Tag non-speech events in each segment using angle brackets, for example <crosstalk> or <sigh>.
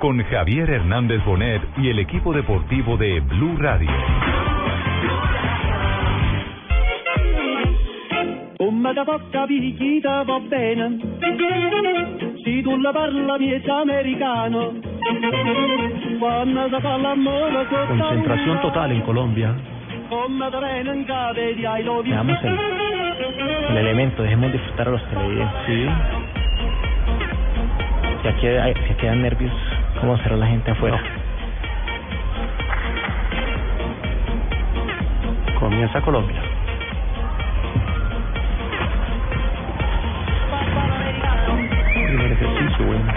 con Javier Hernández Bonet y el equipo deportivo de Blue Radio. Come da poca picchita va bene, si tu la parla miezza americano, quando si fa l'amore sotto Concentración total en Colombia. come da bene in cave di I love you. Veamos el, el elemento, dejemos disfrutar a los televidentes. Sí. Si aquí, hay- si aquí dan nervios, ¿cómo será la gente afuera? Comienza Colombia. Primer ejercicio, bueno.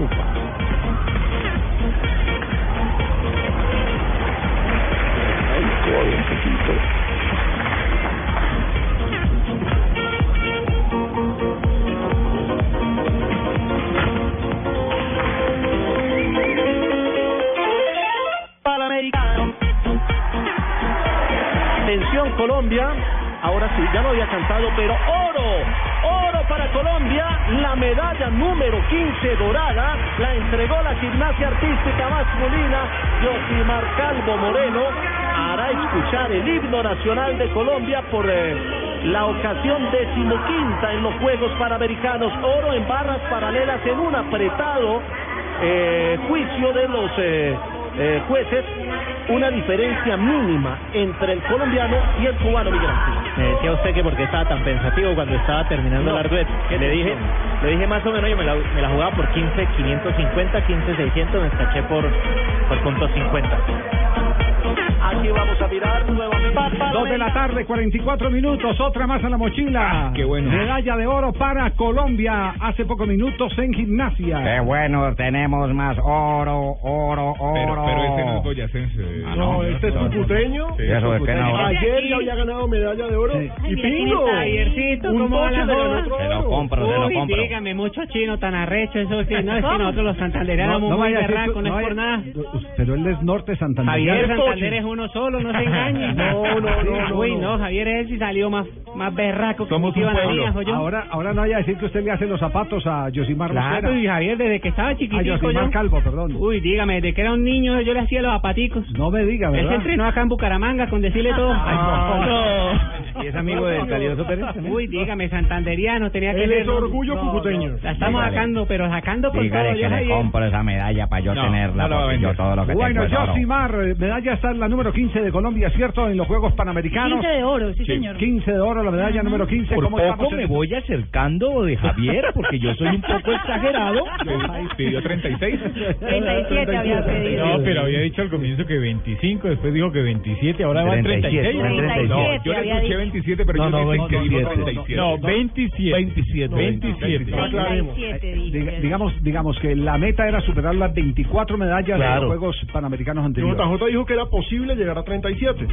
Upa. Colombia. Ahora sí, ya lo había cantado, pero oro, oro para Colombia. La medalla número 15 dorada la entregó la gimnasia artística masculina Yosimar Calvo Moreno. Hará escuchar el himno nacional de Colombia por eh, la ocasión decimoquinta en los Juegos Panamericanos. Oro en barras paralelas en un apretado eh, juicio de los eh, eh, jueces una diferencia mínima entre el colombiano y el cubano Miguel. Me decía usted que porque estaba tan pensativo cuando estaba terminando No. el arduet. ¿Qué Le te dije, le dije más o menos, yo me la, me la jugaba por 15, 550, 15, 600, me escaché por, por punto 50. Aquí vamos a mirar nuevamente. Dos de la tarde, 44 minutos, otra más a la mochila. qué bueno. Medalla de oro para Colombia hace pocos minutos en gimnasia. Qué bueno, tenemos más oro, oro, oro. Pero, pero ese no es boyacense. Ah, no, este es cucuteño. ¿Y eso de qué no? Ayer ya había ganado medalla de oro. Y pingo. Javiercito, Un ¿cómo va boche la Se lo compro, se lo compro. dígame, mucho chino tan arrecho, eso sí, no es que nosotros los santandereanos somos muy que- no es por nada. Pero él es norte Santander. Santander es uno solo, no se engañe. <laughs> No, no, no, no, Uy, no. no, Javier es y salió más, más berraco que Somos un pueblo. Ahora, ahora no vaya a decir que usted le hace los zapatos a Yosimar Claro, y Mosquera. Javier, desde que estaba A chiquitico Yosimar yo... Calvo, perdón. Uy, dígame, desde que era un niño yo le hacía los zapaticos. No me diga, Él se ¿verdad? entrenó acá en Bucaramanga con decirle todo. Ay, no. <laughs> ¿Y es amigo del calidoso Pérez? Uy, dígame, santanderiano, tenía que Él es orgullo cucuteño. La estamos Dígale. sacando, pero sacando Dígale todo, que yo, le compro esa medalla para yo No, tenerla, no la va a porque yo vender. todo lo que Bueno, tengo es oro. Yosimar, eh, medalla está en la número 15 de Colombia, ¿cierto? En los Juegos Panamericanos. 15 de oro, sí, señor. 15 de oro, la medalla número 15. Por ¿Cómo poco estamos en- me voy acercando de Javier, porque yo soy un poco exagerado. <laughs> Pidió 36. 37 había pedido. No, pero había dicho al comienzo que 25, después dijo que 27, ahora va 37, 36. No, 37 yo le había escuché dicho. 27, pero No, yo no, dicen no, que no, dijo no, no, no. 37. No, 27. 27. 27. Aclaremos. 37 Eh, dije. diga- digamos, digamos que la meta era superar las 24 medallas de Claro. los Juegos Panamericanos anteriores. JJ dijo que era posible llegar a 37.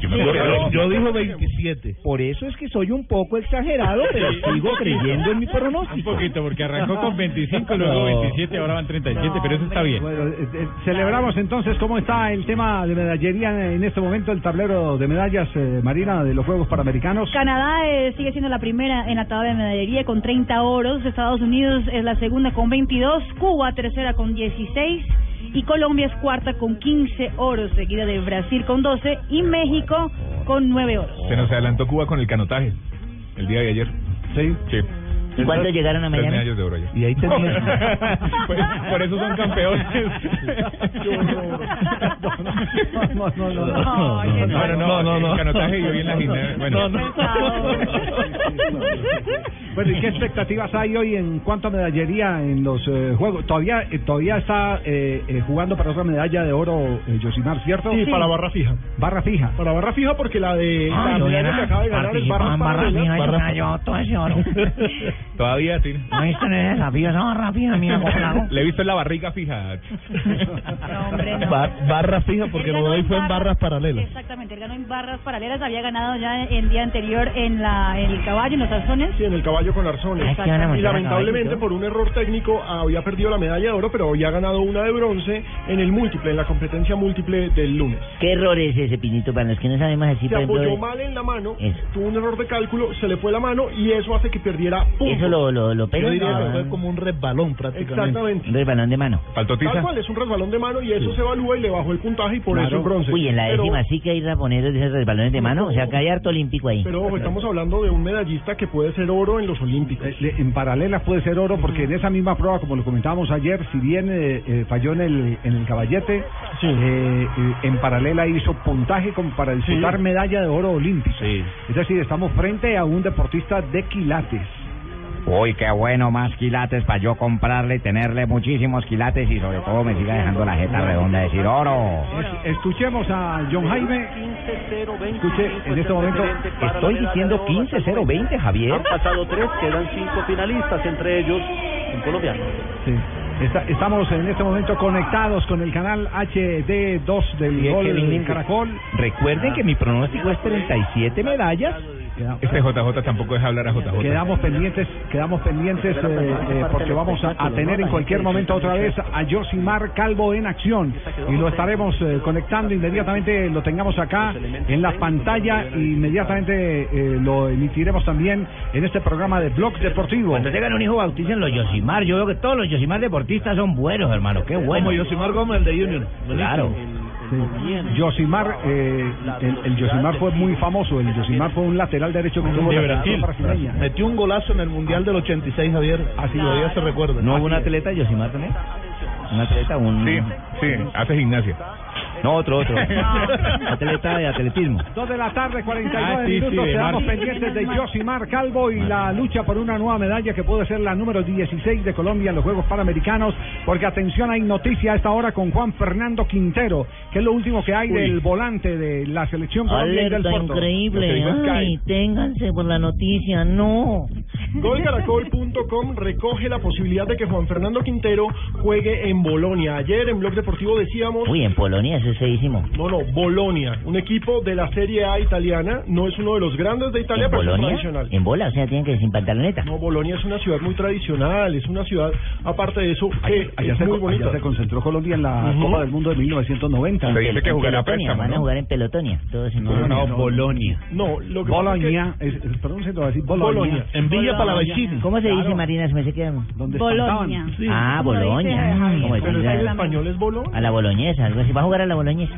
Yo Yo, yo digo 27. Por eso es que soy un poco exagerado, pero sigo creyendo en mi Un pronóstico. poquito, porque arrancó con 25, luego No. 27, ahora van 37, pero eso está bien. Bueno, eh, eh, celebramos entonces cómo está el tema de medallería en este momento, el tablero de medallas, eh, Marina, de los Juegos Panamericanos. Canadá eh, sigue siendo la primera en la tabla de medallería con 30 oros. Estados Unidos es la segunda con 22. Cuba tercera con 16. Y Colombia es cuarta con 15 oros, seguida de Brasil con 12 y México con 9 oros. Se nos adelantó Cuba con el canotaje el día de ayer. Sí. Sí. ¿Y cuántos llegaron a Tres Miami? medallas de oro ayer. Y ahí tenía. <laughs> por, por eso son campeones. <laughs> No, no, no, no. No, No, no, no, no, canotaje y hoy en la gimnasia. Bueno, No, no. Bueno, ¿y qué expectativas hay hoy en cuanto a medallería en los eh, juegos? Todavía eh, todavía está eh, eh, jugando para otra medalla de oro eh, Yosimar, ¿cierto? Sí, para barra fija. Barra fija. Para barra fija porque la de Ay, la yo medalla que acaba de ganar es barra barra paralela. fija, yo Barra- me llevo todo ese oro. <laughs> Todavía tiene. ¿No esa barra fija, mía, cómo la <laughs> hago? Le he visto en la barriga fija. No, hombre, no. Bar- barra fija porque lo hoy fue en barras paralelas. Exactamente, él ganó en barras paralelas, había ganado ya el día anterior en la en el caballo, en los arzones. Sí, en el caballo con arzones. Ay, Y lamentablemente por un error técnico había perdido la medalla de oro, pero había ganado una de bronce en el múltiple, en la competencia múltiple del lunes. ¿Qué error es ese, Pinito? Para los que no sabemos así, Se apoyó de- mal en la mano, Eso. tuvo un error de cálculo, se le fue la mano y eso hace que perdiera puntos. ¿Eso lo, lo, lo pega? Yo diría que fue como un resbalón prácticamente. Exactamente. Un resbalón de mano. ¿Faltó Tal tiza? cual, es un resbalón de mano y eso se evalúa y le bajó el puntaje y por Claro. eso el bronce. Uy, en la Pero- décima sí que hay raponeros de esos resbalones de mano. O sea, que hay harto olímpico ahí. Pero ojo, estamos hablando de un medallista que puede ser oro en los Olímpicos. Eh, le- En paralelas puede ser oro porque en esa misma prueba, como lo comentábamos ayer, si bien eh, eh, falló en el, en el caballete, eh, eh, en paralela hizo puntaje como para disputar medalla de oro olímpico. Es decir, estamos frente a un deportista de quilates. Uy, qué bueno, más quilates para yo comprarle y tenerle muchísimos quilates y sobre todo me siga dejando la jeta redonda de decir oro. Es- escuchemos a John Jaime. Escuche, en este momento Estoy diciendo 15-0-20, Javier. Han pasado tres, quedan cinco finalistas, entre ellos un colombiano. Sí. Está- estamos en este momento conectados con el canal HD2 del Sí, Gol Caracol. Recuerden que mi pronóstico es 37 medallas. Este JJ tampoco deja hablar a JJ. Quedamos pendientes, quedamos pendientes eh, eh, porque vamos a, a tener en cualquier momento otra vez a Josimar Calvo en acción y lo estaremos eh, conectando inmediatamente, lo tengamos acá en la pantalla e inmediatamente eh, lo emitiremos también en este programa de Blog Deportivo. Cuando tengan un hijo, bauticen los Yosimar. Yo veo que todos los Yosimar deportistas son buenos, hermano. Qué bueno. Como Yosimar Gómez, el de Junior. Claro. Sí. Josimar, eh, el, el Josimar fue muy famoso, el Josimar fue un lateral derecho que tuvo de la Brasil. Metió un golazo en el Mundial del 86, Javier. Así todavía se recuerda. ¿No hubo un atleta Yosimar también? ¿Un atleta? Un... Sí, sí, hace gimnasia. No, otro, otro. <laughs> atleta de atletismo. Dos de la tarde, 49 Ah, sí, sí, minutos. de Quedamos pendientes de Josimar Calvo y la lucha por una nueva medalla que puede ser la número 16 de Colombia en los Juegos Panamericanos. Porque atención, hay noticia a esta hora con Juan Fernando Quintero, que es lo último que hay del volante de la selección Colombia y del Porto. increíble. Ay, ténganse por la noticia. No. Golcaracol.com recoge la posibilidad de que Juan Fernando Quintero juegue en Bolonia. Ayer en Blog Deportivo decíamos, Uy, en Polonia eso es feísimo. no, no, Bolonia, un equipo de la Serie A italiana, no es uno de los grandes de Italia, ¿En pero es Polonia? tradicional. En bola, o sea, tienen que sin pantaloneta. No, Bolonia es una ciudad muy tradicional, es una ciudad, aparte de eso, que Allá es se, muy allá bonita. se concentró Colombia en la Ujú. Copa del Mundo de 1990. Se dice que En jugará a Pelotonia, préstamo, van a ¿no? jugar en Pelotonia. Todos en No, Polonia. no, no. Bolonia. No, lo que pasa es que- Bolonia, es, es, pronúncialo así, Bolonia. Bolonia, en Villa Palavecino. ¿Cómo se dice, Claro. Marina? Se me hace que... Donde Bolonia. Sí. Ah, Javier. Como es en español es Bolo. A la boloñesa, algo así. ¿Va a jugar a la boloñesa?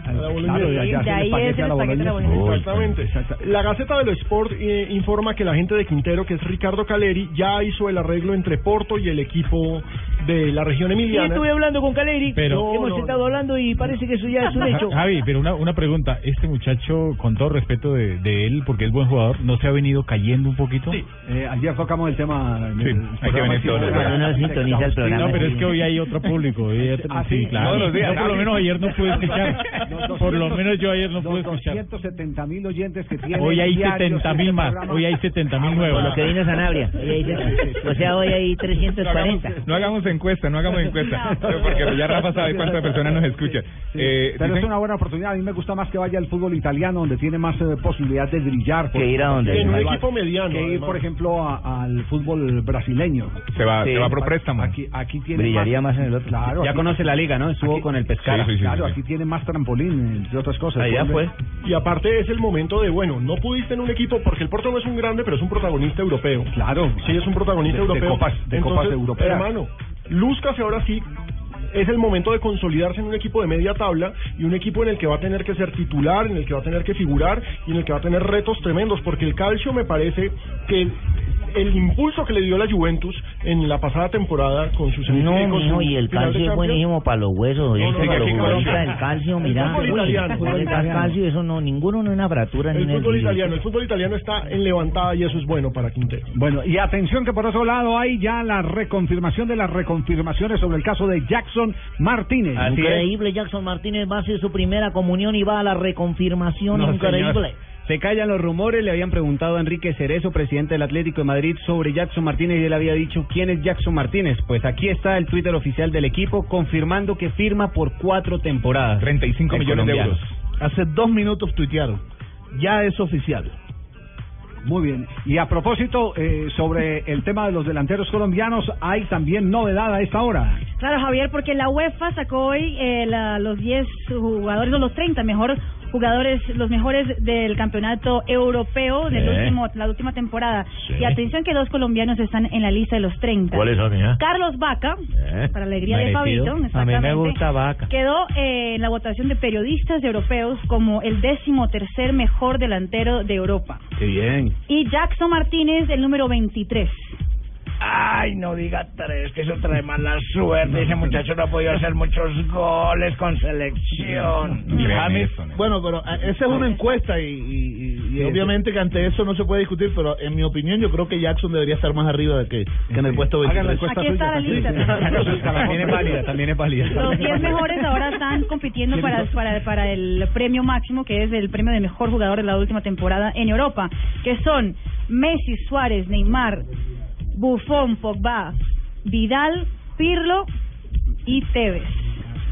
Exactamente. La Gaceta de lo Sport eh, informa que la gente de Quintero, que es Ricardo Caleri, ya hizo el arreglo entre Porto y el equipo de la región Sí, emiliana. estuve hablando con Caleri. Pero- Hemos No, no, estado hablando y parece que eso ya es un <laughs> hecho. Javi, pero una, una pregunta. Este muchacho, con todo respeto de, de él, porque es buen jugador, ¿no se ha venido cayendo un poquito? Sí. Eh, ayer tocamos el tema. en Sí, el hay que venir todos uno sintoniza el programa. No, pero es sí. que hoy hay otro público. hoy hay otro- Ah, sí, sí, claro. todos los días, Yo por lo menos ayer no pude escuchar. Los Por lo 200 menos yo ayer no pude escuchar. 270 mil oyentes que tiene. Hoy hay diarios 70 mil este más. Hoy hay 70 mil nuevos. Por lo que vino Sanabria. Hoy hay- O sea, hoy hay 340. No hagamos encuesta, no hagamos encuesta. <laughs> Porque ya Rafa sabe cuántas <laughs> personas nos escuchan. Sí, Eh, pero es una buena oportunidad. A mí me gusta más que vaya al fútbol italiano, donde tiene más eh, posibilidad de brillar. Que ir a donde- En un Que equipo mediano, Que ir, además. por ejemplo, a- al fútbol brasileño. se va, Sí. se va por préstamo. Aquí, aquí tiene Brillaría más en el otro. Claro, ya aquí- conoce la liga, ¿no? Estuvo aquí- con el Pescara. Sí, sí, sí, claro, sí. aquí tiene más trampolín, entre otras cosas. Allá fue. Y aparte es el momento de, bueno, no pudiste en un equipo porque el Porto no es un grande, pero es un protagonista europeo. Claro. Sí, es un protagonista De- de europeo. copas- de copas europeas. Hermano, lúzcase ahora sí. Es el momento de consolidarse en un equipo de media tabla y un equipo en el que va a tener que ser titular, en el que va a tener que figurar y en el que va a tener retos tremendos, porque el calcio me parece que el impulso que le dio la Juventus en la pasada temporada con sus No, con mijo, su y el calcio es buenísimo para los huesos, No, no, para los futbolistas calcio, El mira. fútbol italiano, el calcio, eso no, ninguno no una fractura ni El una fútbol italiano, el fútbol italiano está en levantada y eso es bueno para Quintero. Bueno, y atención que por otro lado hay ya la reconfirmación de las reconfirmaciones sobre el caso de Jackson Martínez. Increíble, Jackson Martínez va a hacer su primera comunión y va a la reconfirmación. No, increíble. señor. Se callan los rumores, le habían preguntado a Enrique Cerezo, presidente del Atlético de Madrid, sobre Jackson Martínez y él había dicho, ¿quién es Jackson Martínez? Pues aquí está el Twitter oficial del equipo confirmando que firma por cuatro temporadas. 35 El millones de euros. Hace dos minutos tuitearon. Ya es oficial. Muy bien. Y a propósito, eh, sobre el tema de los delanteros colombianos, hay también novedad a esta hora. Claro, Javier, porque la UEFA sacó hoy eh, la- los 10 jugadores o los 30 mejor jugadores, los mejores del campeonato europeo de Sí. último, la última temporada. Sí. Y atención que dos colombianos están en la lista de los 30. ¿Cuáles son, hija? Carlos Vaca, Eh, para alegría de. Fabito, A mí me gusta Vaca. Quedó eh, en la votación de periodistas europeos como el décimo tercer mejor delantero de Europa. Qué bien. Y Jackson Martínez, el número 23. Ay, no diga tres, que eso trae mala suerte. Ese muchacho no ha podido hacer muchos goles con selección. James, bueno, pero eh, esa es una encuesta y, y- y- y obviamente que ante eso no se puede discutir, pero en mi opinión yo creo que Jackson debería estar más arriba de que, que en el puesto 23. Aquí está la lista. <laughs> También es válida, también es válida. Los 10 mejores ahora están compitiendo para, para, para el premio máximo, que es el premio de mejor jugador de la última temporada en Europa, que son Messi, Suárez, Neymar, Buffon, Pogba, Vidal, Pirlo y Tevez.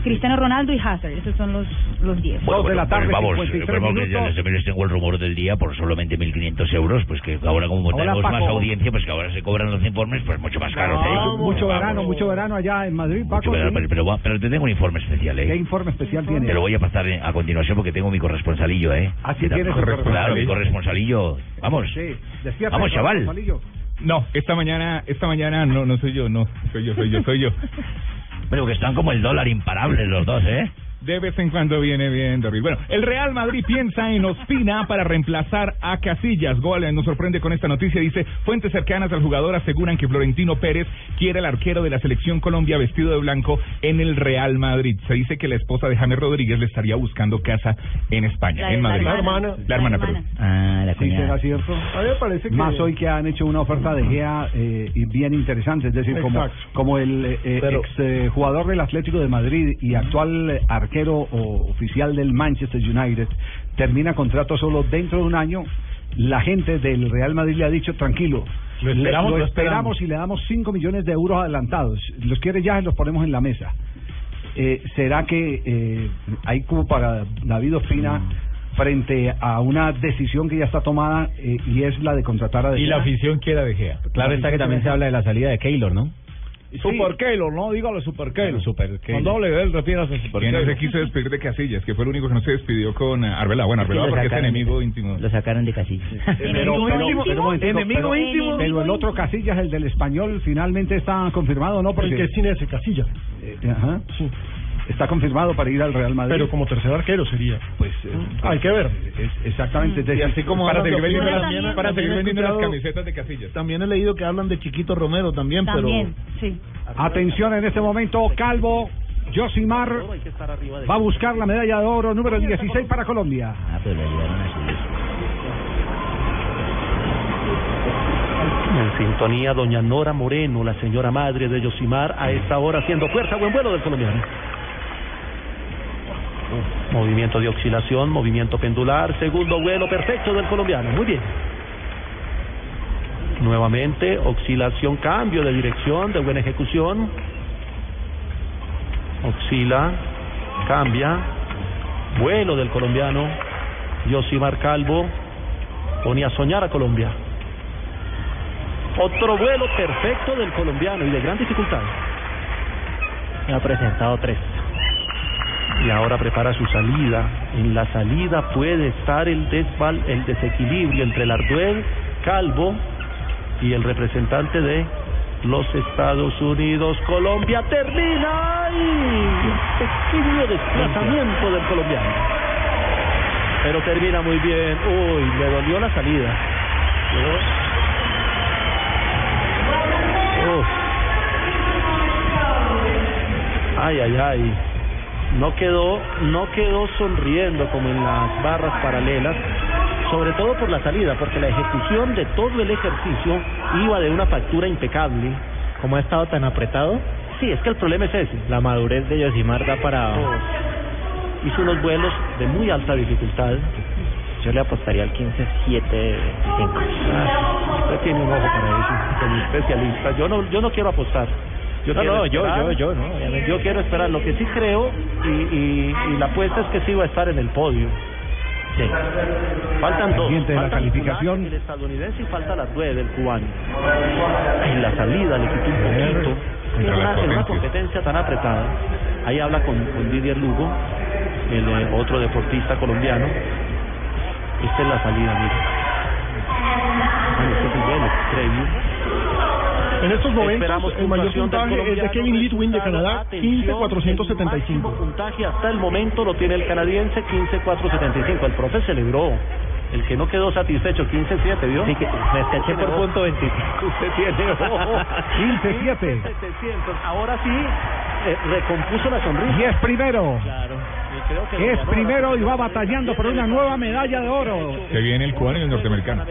Cristiano Ronaldo y Hazard, esos son los los 10. Bueno, de la bueno, tarde, pues vamos, 53 pues vamos, que ya les tengo el rumor del día por solamente 1.500 euros, pues que ahora como Hola, tenemos más Paco. audiencia, pues que ahora se cobran los informes pues mucho más caros. ¿eh? mucho verano, mucho verano allá en Madrid, Paco. Pero, ¿sí? pero, pero, pero te tengo un informe especial, ¿eh? ¿Qué informe especial tiene? Te lo voy a pasar a continuación porque tengo mi corresponsalillo, ¿eh? Ah, sí, Claro, tienes el Claro, mi corresponsalillo. corresponsalillo. Vamos. Sí, despierta, Vamos, chaval. No, esta mañana, esta mañana no, no soy yo, no, soy yo, soy yo, soy yo. <laughs> Pero que están como el dólar imparables los dos, ¿eh? De vez en cuando viene bien, David. Bueno, el Real Madrid piensa en Ospina para reemplazar a Casillas. Gol eh, nos sorprende con esta noticia. Dice, fuentes cercanas al jugador aseguran que Florentino Pérez quiere al arquero de la selección Colombia vestido de blanco en el Real Madrid. Se dice que la esposa de James Rodríguez le estaría buscando casa en España, La- en la Madrid. hermana. La hermana, La perdón. Ah, la Sí, será cierto. A mí me parece que... Más hoy que han hecho una oferta de GEA eh, bien interesante, es decir, como, Exacto. como el eh, eh, Pero- ex eh, jugador del Atlético de Madrid y actual eh, arquero o oficial del Manchester United termina contrato solo dentro de un año. La gente del Real Madrid le ha dicho tranquilo. Lo esperamos, lo lo esperamos y le damos 5 millones de euros adelantados. Los quiere ya y los ponemos en la mesa. Eh, ¿Será que eh, hay como para David Ospina frente a una decisión que ya está tomada eh, y es la de contratar a De Y la Gea? afición quiera de Gea. Claro está que también se habla de la salida de Keylor, ¿no? Super Keylor, no, dígalo Super Keylor. Super Con Keylor. doble L, refiérase a Super Quien no se quiso despedir de Casillas, que fue el único que no se despidió con eh, Arbeloa. Bueno, Arbeloa Lo porque es enemigo íntimo. Lo sacaron de casillas. <laughs> Enemigo pero- íntimo. pero un momentico, Enemigo pero- íntimo. Pero el otro Casillas, el del español, finalmente está confirmado, ¿no? El Porque que es ese, Casilla. eh, ajá, Sí. Está confirmado para ir al Real Madrid. Pero como tercer arquero sería. pues eh, Hay que ver. es- exactamente. es Y decir, así como Para seguir vendiendo, las, para seguir vendiendo las camisetas de Casillas. También he leído que hablan de Chiquito Romero también, También, sí. Atención en este momento, Calvo. Josimar va a buscar la medalla de oro número 16 para Colombia. Ah, pero le ayudaron a subir. En sintonía, doña Nora Moreno, la señora madre de Yosimar, a esta hora haciendo fuerza, buen vuelo del colombiano. Movimiento de oscilación, movimiento pendular, segundo vuelo perfecto del colombiano, muy bien. Nuevamente, oscilación, cambio de dirección, de buena ejecución. Oscila, cambia, vuelo del colombiano. Yosimar Calvo pone a soñar a Colombia. Otro vuelo perfecto del colombiano y de gran dificultad. Ha presentado tres y ahora prepara su salida. En la salida puede estar el, desval, el desequilibrio entre el Arduel, Calvo y el representante de los Estados Unidos. Colombia termina. ¡Ay! Pequeño desplazamiento del colombiano. Pero termina muy bien. Uy, me dolió la salida. Ay, ay, ay. No quedó, no quedó sonriendo como en las barras paralelas, sobre todo por la salida, porque la ejecución de todo el ejercicio iba de una factura impecable. ¿Cómo ha estado tan apretado? Sí, es que el problema es ese. La madurez de Yosimar da para... Hizo unos vuelos de muy alta dificultad. Yo le apostaría al 15-7-25. Usted tiene un ojo para eso, como especialista. Yo no, yo no quiero apostar. Yo No, no, yo, yo, yo, no. Yo quiero esperar. Lo que sí creo, y, y, y la apuesta es que sí va a estar en el podio. Sí. Faltan dos. La calificación. El estadounidense y falta las nueve del cubano. En la salida le quitó un poquito. En una, en una competencia tan apretada. Ahí habla con, con Didier Lugo, el eh, otro deportista colombiano. Esta es la salida, mire. Bueno, este es el previo. En estos momentos, Esperamos el mayor puntaje es de Kevin Litwin de Canadá, Atención, El 15.475. máximo puntaje hasta el momento lo tiene el canadiense 15.475. El profe celebró. El que no quedó satisfecho, 15.7, ¿vio? Sí, que me escaché por punto 25. Usted tiene ojo. 15-7. 15.700. Ahora sí, eh, recompuso la sonrisa. Y es primero. Claro. Que Es primero y va batallando por una nueva medalla de oro. Se viene el cubano y el norteamericano.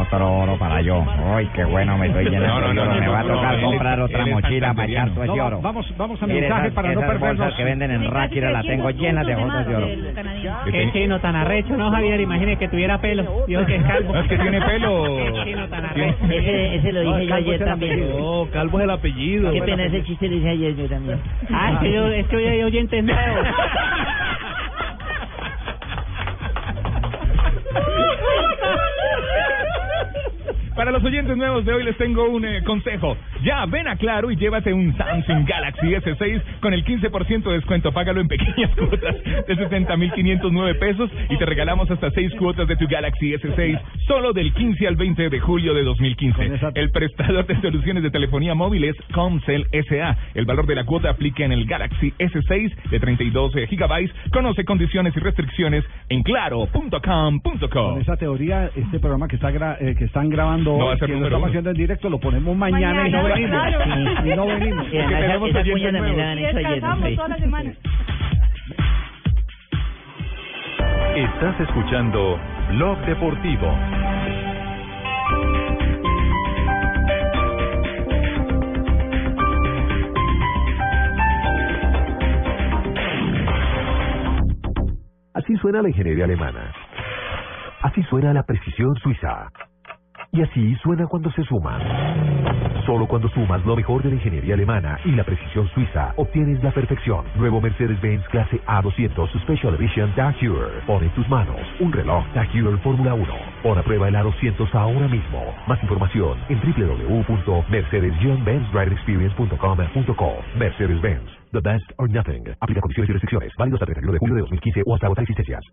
Otro oro para yo. Ay, qué bueno, me estoy llenando No, no, de no, Me no, va a no, tocar comprar otra mochila para echar todo ese No, oro. vamos, vamos a mensaje esas- para no perdernos. bolsas que venden en Ráquira la tengo llenas de bolsas de oro. Qué chino tan arrecho, ¿no, Javier? Imagine que tuviera pelo. Dijo que es calvo. No, es que tiene pelo. Qué chino tan arrecho. Ese, ese lo dije yo ayer también. No, Calvo es el apellido. Qué pena ese chiste lo dije ayer yo también. Ah, es que yo, es que hoy hay oyentes nuevos. <laughs> los oyentes nuevos de hoy les tengo un eh, consejo. Ya, ven a Claro y llévate un Samsung Galaxy S6 con el 15% de descuento. Págalo en pequeñas <laughs> cuotas de 60.509 pesos y te regalamos hasta 6 cuotas de tu Galaxy S6 solo del 15 al 20 de julio de 2015. El prestador de soluciones de telefonía móvil es Comcel SA. El valor de la cuota aplica en el Galaxy S6 de 32 gigabytes. Conoce condiciones y restricciones en claro.com.co. Con esa teoría, este programa que está gra- eh, que están grabando No va a hoy, ser que lo estamos haciendo en directo, lo ponemos mañana, y no Mañana, venimos. claro. No venimos. Y además esa- esa cuña también la han hecho ayer. Sí. la semana. Estás escuchando Blog Deportivo. Así suena la ingeniería alemana. Así suena la precisión suiza. Y así suena cuando se suman. Solo cuando sumas lo mejor de la ingeniería alemana y la precisión suiza, obtienes la perfección. Nuevo Mercedes-Benz clase A200 Special Edition Dark Heuer. Pon en tus manos un reloj Dark Heuer Fórmula 1. Pon prueba el A200 ahora mismo. Más información en www.mercedes-benzdriverexperience.com.co. Mercedes-Benz. The best or nothing. Aplica condiciones y restricciones. Válido hasta el 31 de julio de 2015 o hasta agotar existencias.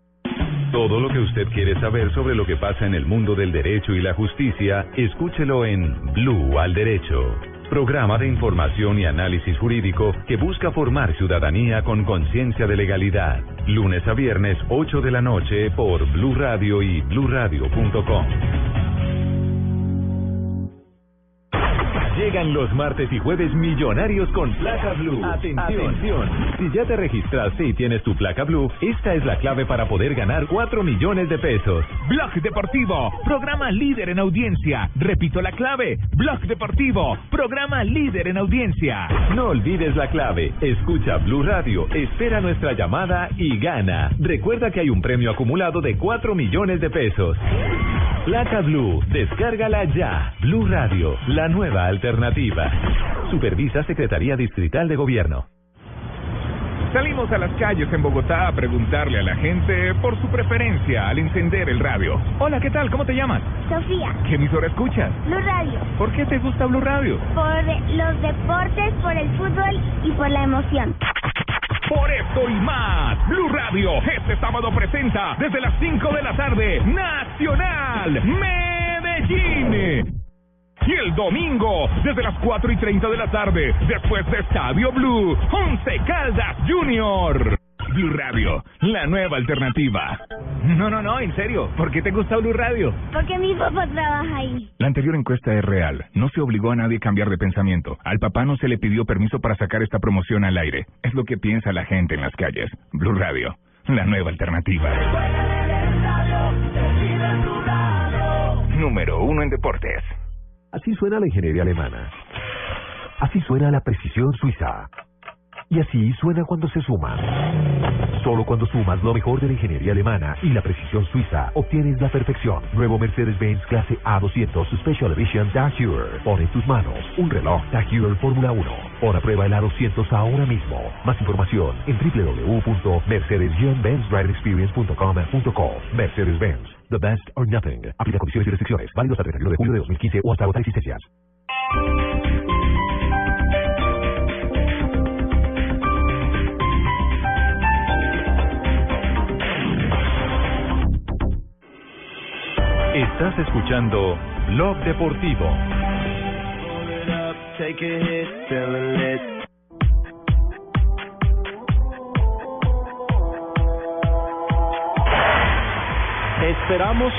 Todo lo que usted quiere saber sobre lo que pasa en el mundo del derecho y la justicia, escúchelo en Blue al Derecho. Programa de información y análisis jurídico que busca formar ciudadanía con conciencia de legalidad. Lunes a viernes, 8 de la noche por Blue Radio y bluradio.com. Llegan los martes y jueves millonarios con placa blue. Atención. Si ya te registraste y tienes tu placa blue, esta es la clave para poder ganar 4 millones de pesos. Blog Deportivo, programa líder en audiencia. Repito la clave. Blog Deportivo, programa líder en audiencia. No olvides la clave. Escucha Blue Radio, espera nuestra llamada y gana. Recuerda que hay un premio acumulado de 4 millones de pesos. Placa Blue, descárgala ya. Blue Radio, la nueva alternativa. Supervisa Secretaría Distrital de Gobierno. Salimos a las calles en Bogotá a preguntarle a la gente por su preferencia al encender el radio. Hola, ¿qué tal? ¿Cómo te llamas? Sofía, ¿Qué emisora escuchas? Blue Radio, ¿Por qué te gusta Blue Radio? por los deportes, por el fútbol y por la emoción. Por esto y más, Blue Radio este sábado presenta desde las 5 de la tarde Nacional Medellín. Y el domingo, desde las 4 y 30 de la tarde, después de Estadio Blue, Once Caldas Junior. Blue Radio, la nueva alternativa. No, no, no, en serio. ¿Por qué te gusta Blue Radio? Porque mi papá trabaja ahí. La anterior encuesta es real. No se obligó a nadie a cambiar de pensamiento. Al papá no se le pidió permiso para sacar esta promoción al aire. Es lo que piensa la gente en las calles. Blue Radio, la nueva alternativa. Número uno en deportes. Así suena la ingeniería alemana. Así suena la precisión suiza. Y así suena cuando se suman. Solo cuando sumas lo mejor de la ingeniería alemana y la precisión suiza, obtienes la perfección. Nuevo Mercedes-Benz clase A200 Special Edition Tag Heuer. Pon en tus manos un reloj Tag Heuer Fórmula 1. Pon a prueba el A200 ahora mismo. Más información en www.mercedes-benzriderexperience.com.co Mercedes-Benz. The best or nothing. Aplica condiciones y restricciones. Válidos hasta el 31 de julio de 2015 o hasta agotar existencias. Estás escuchando Blog Deportivo. Esperamos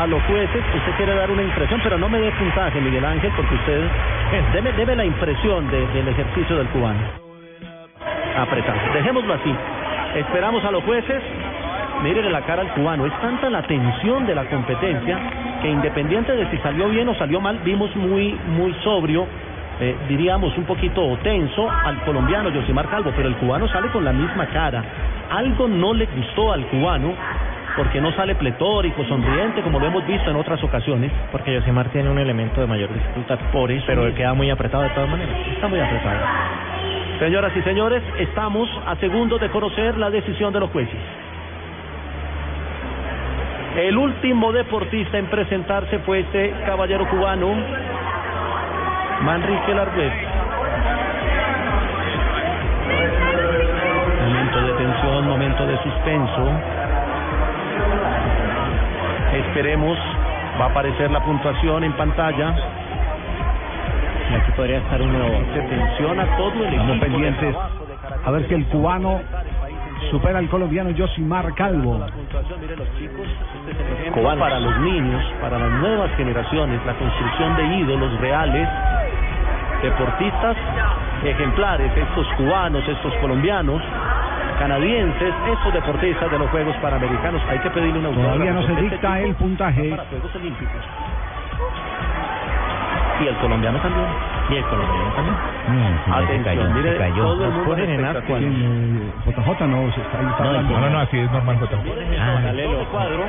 a los jueces. Usted quiere dar una impresión, pero no me dé puntaje, Miguel Ángel, porque usted deme, deme la impresión de- del ejercicio del cubano. Apretado. Dejémoslo así. Esperamos a los jueces. Mírenle la cara al cubano. Es tanta la tensión de la competencia que independiente de si salió bien o salió mal, vimos muy, muy sobrio, eh, diríamos un poquito tenso al colombiano Yosimar Calvo, pero el cubano sale con la misma cara. Algo no le gustó al cubano porque no sale pletórico, sonriente, como lo hemos visto en otras ocasiones. Porque Yosimar tiene un elemento de mayor dificultad. Por eso. Pero queda muy apretado de todas maneras. Está muy apretado. Señoras y señores, estamos a segundos de conocer la decisión de los jueces. El último deportista en presentarse fue este caballero cubano, Manrique Larguez. Momento de tensión, momento de suspenso. Esperemos, va a aparecer la puntuación en pantalla. Y aquí podría estar uno. Se tensiona todo el equipo pendientes a ver si el cubano supera al colombiano Josimar Calvo. Ejemplo para los niños, para las nuevas generaciones, la construcción de ídolos reales, deportistas ejemplares, estos cubanos, estos colombianos, canadienses, estos deportistas de los Juegos Panamericanos. Hay que pedirle una Todavía no se dicta el puntaje. para Juegos Olímpicos. Y el colombiano también. Y el colombiano también. Atención, mire, todo el mundo en expectativa. JJ no, se está, ahí está hablando. No, no, no, así es normal, Jota. Paralelo de cuadro.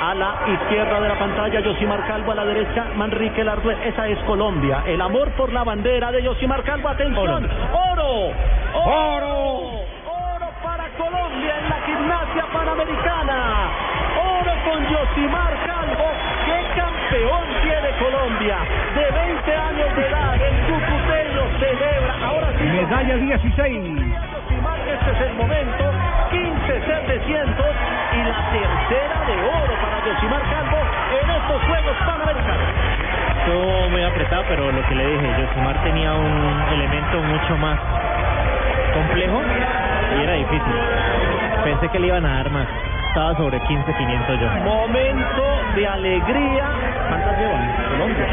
A la izquierda de la pantalla, Yosimar Calvo. A la derecha, Manrique Larduez. Esa es Colombia. El amor por la bandera de Yosimar Calvo. Atención. Oro. Oro. Oro para Colombia en la gimnasia panamericana. Oro con Yosimar Calvo. ¡Qué campeón tiene Colombia! De 20 años de edad, el Cucuteño celebra. Ahora sí. Medalla 16. Yosimar, este es el momento. 15-700 y la tercera de oro para Yosimar Calvo en estos Juegos Panamericanos. Estuvo muy apretado, pero lo que le dije, Yosimar tenía un elemento mucho más complejo y era difícil. Pensé que le iban a dar más. Estaba sobre 15-500 yo. Momento de alegría. ¿Cuántas llevan? Colombia.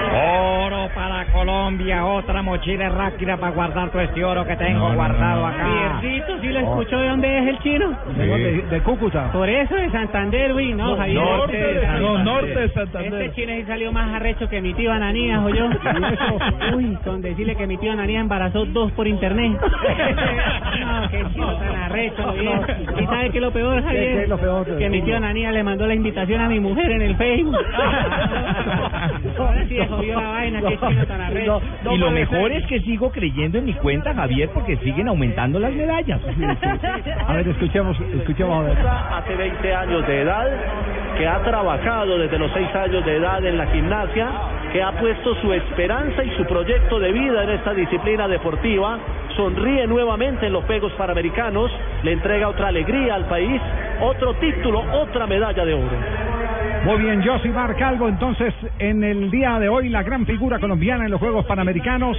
Oro para Colombia, otra mochila rápida para guardar todo este oro que tengo No, no, no, guardado no. acá. Piercito, ¿sí lo escuchó de dónde es el chino? De, de Cúcuta. Por eso de Santander, uy, no, No, Javier. norte este de- Santander. no, norte de Santander. Este chino sí salió más arrecho que mi tío Ananías, o yo. <laughs> Uy, con decirle que mi tío Ananías embarazó dos por internet. <laughs> no, qué chino tan arrecho, bien. ¿Y sabe qué es lo peor, Javier? ¿Qué es lo peor? Que mi tío Ananías le mandó la invitación a mi mujer en el Facebook. <laughs> Ahora sí dejó yo la vaina, qué chino tan arrecho. y lo mejor es que sigo creyendo en mi cuenta, Javier, porque siguen aumentando las medallas. A ver, escuchemos, escuchemos a ver. hace 20 años de edad, que ha trabajado desde los 6 años de edad en la gimnasia, que ha puesto su esperanza y su proyecto de vida en esta disciplina deportiva, sonríe nuevamente en los Juegos Panamericanos, le entrega otra alegría al país, otro título, otra medalla de oro. Muy bien, Josimar Calvo, entonces en el día de hoy la gran figura colombiana en los Juegos Panamericanos,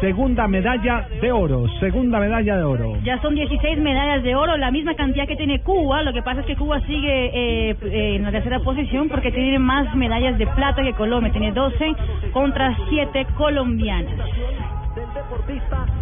segunda medalla de oro, segunda medalla de oro. Ya son 16 medallas de oro, la misma cantidad que tiene Cuba. Lo que pasa es que Cuba sigue eh, eh, en la tercera posición porque tiene más medallas de plata que Colombia. Tiene 12 contra 7 colombianas.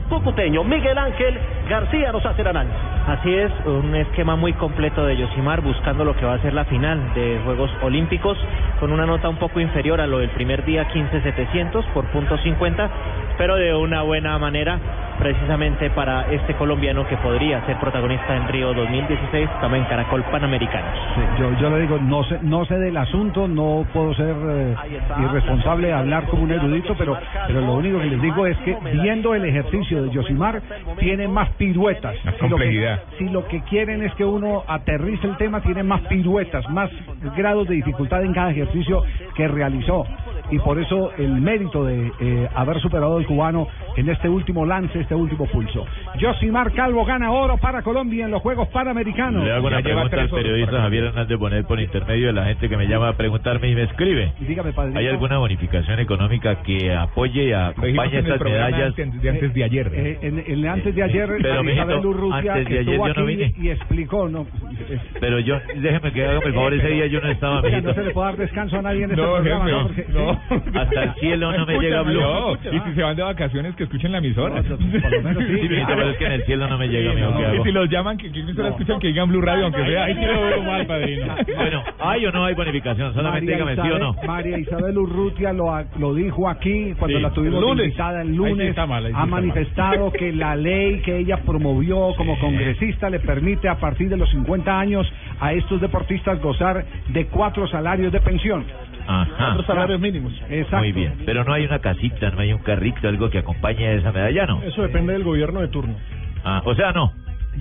Cucuteño Miguel Ángel García nos hace el análisis. Así es, un esquema muy completo de Yosimar buscando lo que va a ser la final de Juegos Olímpicos con una nota un poco inferior a lo del primer día 15.700 por punto 50, pero de una buena manera precisamente para este colombiano que podría ser protagonista en Río 2016, también Caracol Panamericano. Sí, yo, yo le digo, no sé, no sé del asunto, no puedo ser eh, irresponsable de hablar como un erudito, pero, pero lo único que les digo es que viendo el ejercicio de Yosimar, tiene más piruetas. Más Si Si lo que quieren es que uno aterrice el tema, tiene más piruetas, más grados de dificultad en cada ejercicio que realizó. Y por eso el mérito de eh, haber superado al cubano en este último lance, este último pulso. Josimar Calvo gana oro para Colombia en los Juegos Panamericanos. Le hago una pregunta al periodista Javier Hernández Bonet por intermedio de la gente que me llama a preguntarme y me escribe. Dígame, padre. ¿Hay alguna bonificación económica que apoye y acompañe el estas medallas? antes de, antes de ayer. Eh, en, en- antes de ayer, Pero, mijito, Urrutia antes de ayer yo no vine. y explicó, ¿no? Pero yo, déjeme que haga por favor, ese día yo no estaba, mijito. no se le puede dar descanso a nadie en este No, programa, jefe, ¿no? Porque- no. <laughs> Hasta el cielo no me llega Blue. No, y si se van de vacaciones, que escuchen la emisora. por lo menos sí. <laughs> Pero es que en el cielo no me llega, mijo, ¿qué Y hago? si los llaman, que, que emisora escuchan que digan Blue Radio, aunque sea. Ahí sí lo veo mal, padrino. Bueno, ¿hay o no hay bonificación? Solamente dígame sí o no. María Isabel Urrutia lo, ha- lo dijo aquí cuando Sí, la tuvimos invitada el lunes. ha manifestado <laughs> que la ley que ella promovió como congresista le permite a partir de los 50 años a estos deportistas gozar de cuatro salarios de pensión. Ajá. Los salarios mínimos. Exacto. Muy bien, pero no hay una casita, no hay un carrito, algo que acompañe a esa medalla, ¿no? Eso depende del gobierno de turno. Ah, o sea, no.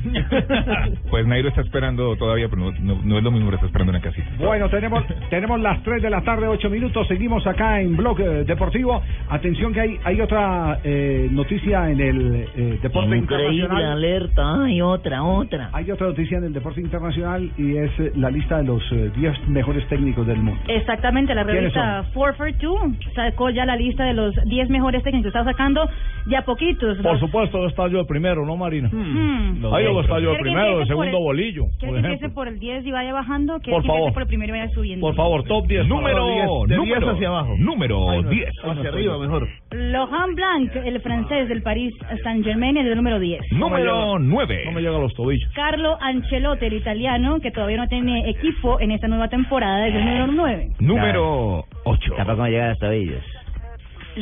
<laughs> Pues Nairo está esperando todavía, pero no, no, no es lo mismo, está esperando una casita. Bueno, tenemos tenemos las 3 de la tarde, 8 minutos. Seguimos acá en Blog eh, Deportivo. Atención que hay hay otra eh, noticia en el eh, deporte Increíble internacional. alerta. Hay otra, otra. Hay otra noticia en el deporte internacional y es eh, la lista de los eh, 10 mejores técnicos del mundo. Exactamente, la ¿Quiénes revista 442 sacó ya la lista de los 10 mejores técnicos. Está sacando ya poquitos. Por supuesto, está yo el primero, ¿no, Marina? Hmm. Ahí luego está yo el ¿Quiere que primero, el segundo el- bolillo, ¿Quiere por que empiece por el 10 y vaya bajando? ¿Quiere Por que empiece favor. por el primero y vaya subiendo? Por favor, top 10. Número, de 10 número, hacia abajo. número Ay, no, 10. Hacia arriba, mejor. Laurent Blanc, el francés del Paris Saint-Germain, es el número 10. Número 9. No me llega a los tobillos. Carlo Ancelotti, el italiano, que todavía no tiene equipo en esta nueva temporada, es el número 9. Número 8. Tampoco me llegan hasta ellos.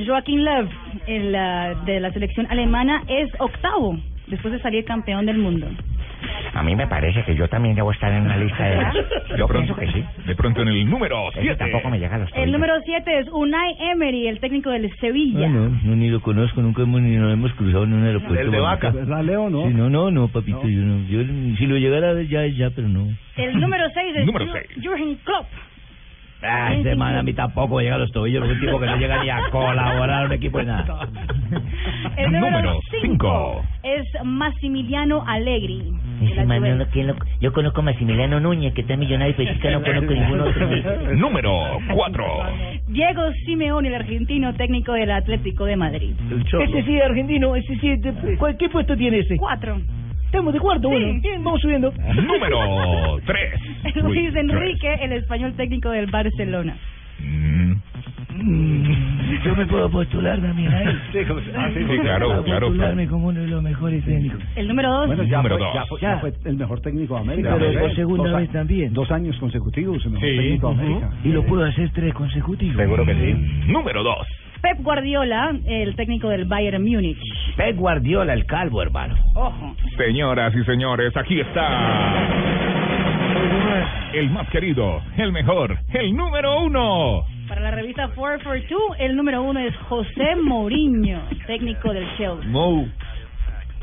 Joaquín Löw, el, ah, de la selección alemana, es octavo, después de salir campeón del mundo. A mí me parece que yo también debo estar en una lista de... <laughs> Yo pienso que sí. De pronto en el número Ese 7. tampoco me llega a los El tobillos. número 7 es Unai Emery, el técnico del Sevilla. Ah, no, no, ni lo conozco, nunca hemos, ni nos hemos cruzado en un aeropuerto. El de. Vaca. ¿Verdad, Leo? No. Sí, no, no, no, papito, yo no. Yo, si lo llegara a ver ya, ya, pero no. El número 6 es Número seis. Jürgen Klopp. Ah, ese man a mí tampoco llega a los tobillos, es un tipo que no llega ni a colaborar a un equipo de nada. <laughs> El número Número 5 cinco. es Massimiliano Allegri. Ese man, no- ¿quién lo- yo conozco a Maximiliano Núñez, que está millonario, pero es que no conozco ningún otro. <laughs> Número 4. Diego Simeone, el argentino técnico del Atlético de Madrid. Ese sí, argentino, ese sí. de- ¿cuál- ¿Qué puesto tiene ese? Cuatro. Estamos de cuarto, Sí, bueno. bien. Vamos subiendo. Número <laughs> 3. Luis Enrique, el español técnico del Barcelona. Yo me puedo postular también ahí. <laughs> Sí, ah, sí, Sí, claro, claro. postularme como uno de los mejores técnicos. El número dos. Bueno, ya Número fue, dos. ya, fue, ya fue el mejor técnico de América. Sí, pero Dos por segunda dos vez también. Dos años consecutivos, el mejor Sí, técnico de. América. Y lo puedo hacer tres consecutivos. Seguro que sí. Número 2. Pep Guardiola, el técnico del Bayern Múnich. Pep Guardiola, el calvo, hermano. Ojo. Señoras y señores, aquí está. El más querido, el mejor, el número uno. Para la revista 442, el número uno es José Mourinho, técnico del Chelsea. Mo.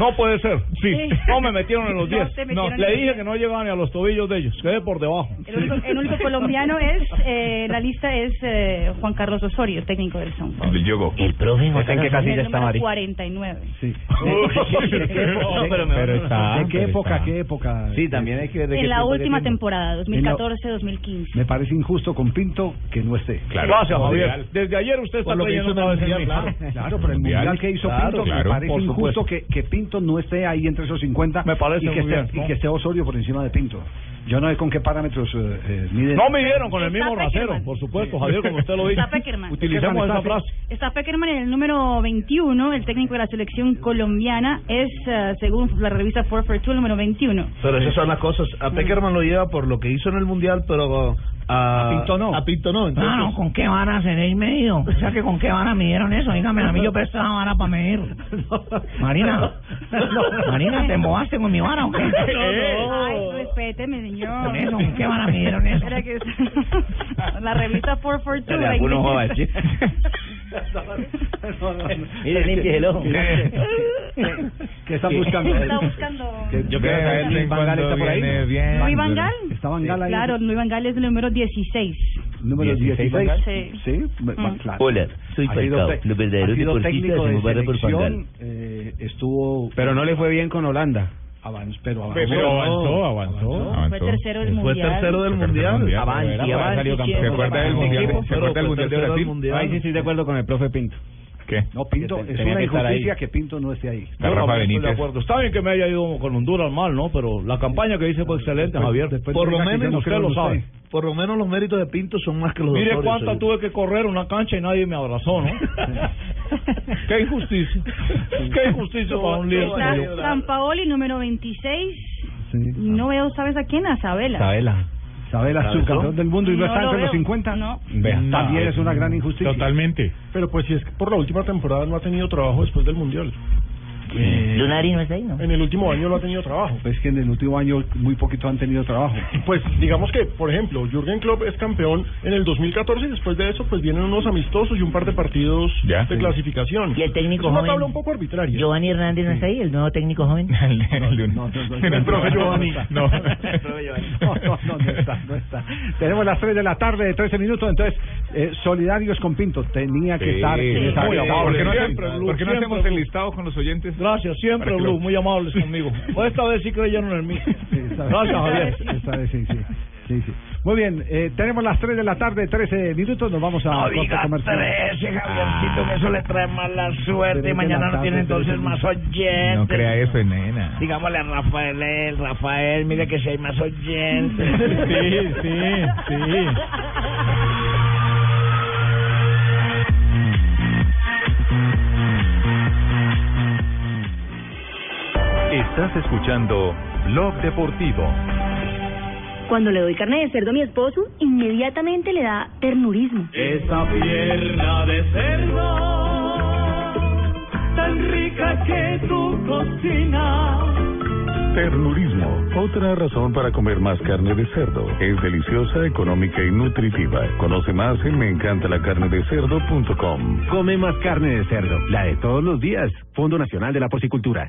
No puede ser, sí. Sí. No me metieron en los No 10. te No, en le dije que no llegaba ni a los tobillos de ellos, quedé por debajo. El único, el único colombiano es, eh, la lista es eh, Juan Carlos Osorio, técnico del Paulo. Llegó. El profe ¿En qué casilla está, Mari? 49. Sí. ¿De qué época? pero está, ¿De qué pero época? está. ¿Qué época? Sí, también hay que ver de qué En la qué última tiempo. temporada, 2014-2015. Me parece injusto con Pinto que no esté. Gracias, Javier. Desde ayer usted está Por lo que creyendo hizo otra vez claro. Claro, pero el mundial que hizo Claro, Pinto claro, me parece injusto que, que Pinto no esté ahí entre esos 50 Me parece y, que muy esté, bien, y que esté Osorio por encima de Pinto. Yo no sé con qué parámetros eh, eh, miden. No midieron con el mismo Está rasero, Peckerman. por supuesto, Javier, como usted lo dice. Está Peckerman. Utilicemos esa Peckerman frase. Está Peckerman en el número 21, el técnico de la selección colombiana es, eh, según la revista 442, el número 21. Pero esas son las cosas. A Peckerman lo lleva por lo que hizo en el Mundial, pero a, A Pinto no. A Pinto no. Entonces, Claro, ¿con qué vara seréis medido? O sea, que ¿con qué vara midieron eso? Dígame, a mí yo presto esa vara para medir. Marina, <laughs> Marina, ¿te embobaste con mi vara o qué? Ay, respéteme, señor. Eso, ¿con qué vara midieron eso? Era que <laughs> la revista 442. Dale, la alguno inglesa. joda, ¿sí? Mire, límpiese el ojo. <laughs> ¿Qué están buscando? Está buscando. Que- Yo quiero saber Luis Van Gaal está por ahí. ¿no? ¿Luis Van Gaal? ¿Está Van Gaal ahí? Claro, Luis Van Gaal es el número 16. Número 16. Van Gaal? Sí. Sí, me- Mm. claro. Hola, soy Falcao, sido deportistas técnico se de moverán por Van selección, eh, estuvo Pero no le fue bien con Holanda. Avanz, pero avanzó. Pero avanzó, avanzó. Fue tercero del fue mundial. tercero del Mundial. ¿Se acuerda del mundial? equipo, ¿Se acuerda del fue mundial de tercero del Brasil? Mundial. Ahí sí estoy de acuerdo con el profe Pinto. ¿Qué? No, Pinto, Que es una injusticia que Pinto no esté ahí. Rafa también estoy de acuerdo. Está bien que me haya ido con Honduras mal, ¿no? Pero la campaña que hice fue excelente, Javier. después Por lo menos no usted lo sabe. usted. Por lo menos los méritos de Pinto son más que los de Mire cuánta tuve que correr una cancha y nadie me abrazó, ¿no? <laughs> Qué injusticia. Qué injusticia para un líder. Está San Paoli, número 26. Sí. No veo, ¿sabes a quién? A Sabela. Sabela. Sabela, ¿Sabes subcampeón del mundo y no, No está lo entre los veo. 50. No. Vea. También es una gran injusticia. Totalmente. Pero pues si es que por la última temporada no ha tenido trabajo después del Mundial. Eh, Lunari no está ahí, ¿no? En el último año no ha tenido trabajo. Es que en el último año muy poquito han tenido trabajo. Pues digamos que, por ejemplo, Jürgen Klopp es campeón en el 2014 y después de eso pues vienen unos amistosos y un par de partidos Ya. de clasificación. ¿Y el técnico es una joven? tabla un poco arbitraria. Giovanni Hernández no está ahí, el nuevo técnico joven. El profe Giovanni. No. No, no, no, no está, no está. Tenemos las 3 de la tarde, de 13 minutos, entonces, eh, solidarios con Pinto, tenía que Sí, estar. sí, estar- muy eh, amable. ¿Por qué no, Siempre, por qué no hacemos el listado con los oyentes? Gracias, siempre, Blue, lo- muy amables conmigo. Pues esta vez sí creyeron en mí. Sí, esta vez- Gracias, Javier. Esta vez sí, sí. Sí, sí. Muy bien, eh, tenemos las 3 de la tarde, 13 minutos, nos vamos a No corte diga comercial. 13, Javiercito, que eso le trae mala suerte. Tres de Mañana la no tiene tarde, entonces más oyentes. No crea eso, nena. Digámosle a Rafael, él, Rafael, mire que si hay más oyentes. Sí, sí, sí. <laughs> Estás escuchando Blog Deportivo. Cuando le doy carne de cerdo a mi esposo, inmediatamente le da ternurismo. Esa pierna de cerdo, tan rica que tú cocinas. Ternurismo, otra razón para comer más carne de cerdo. Es deliciosa, económica y nutritiva. Conoce más en meencantalacarnedecerdo.com. Come más carne de cerdo, la de todos los días. Fondo Nacional de la Porcicultura.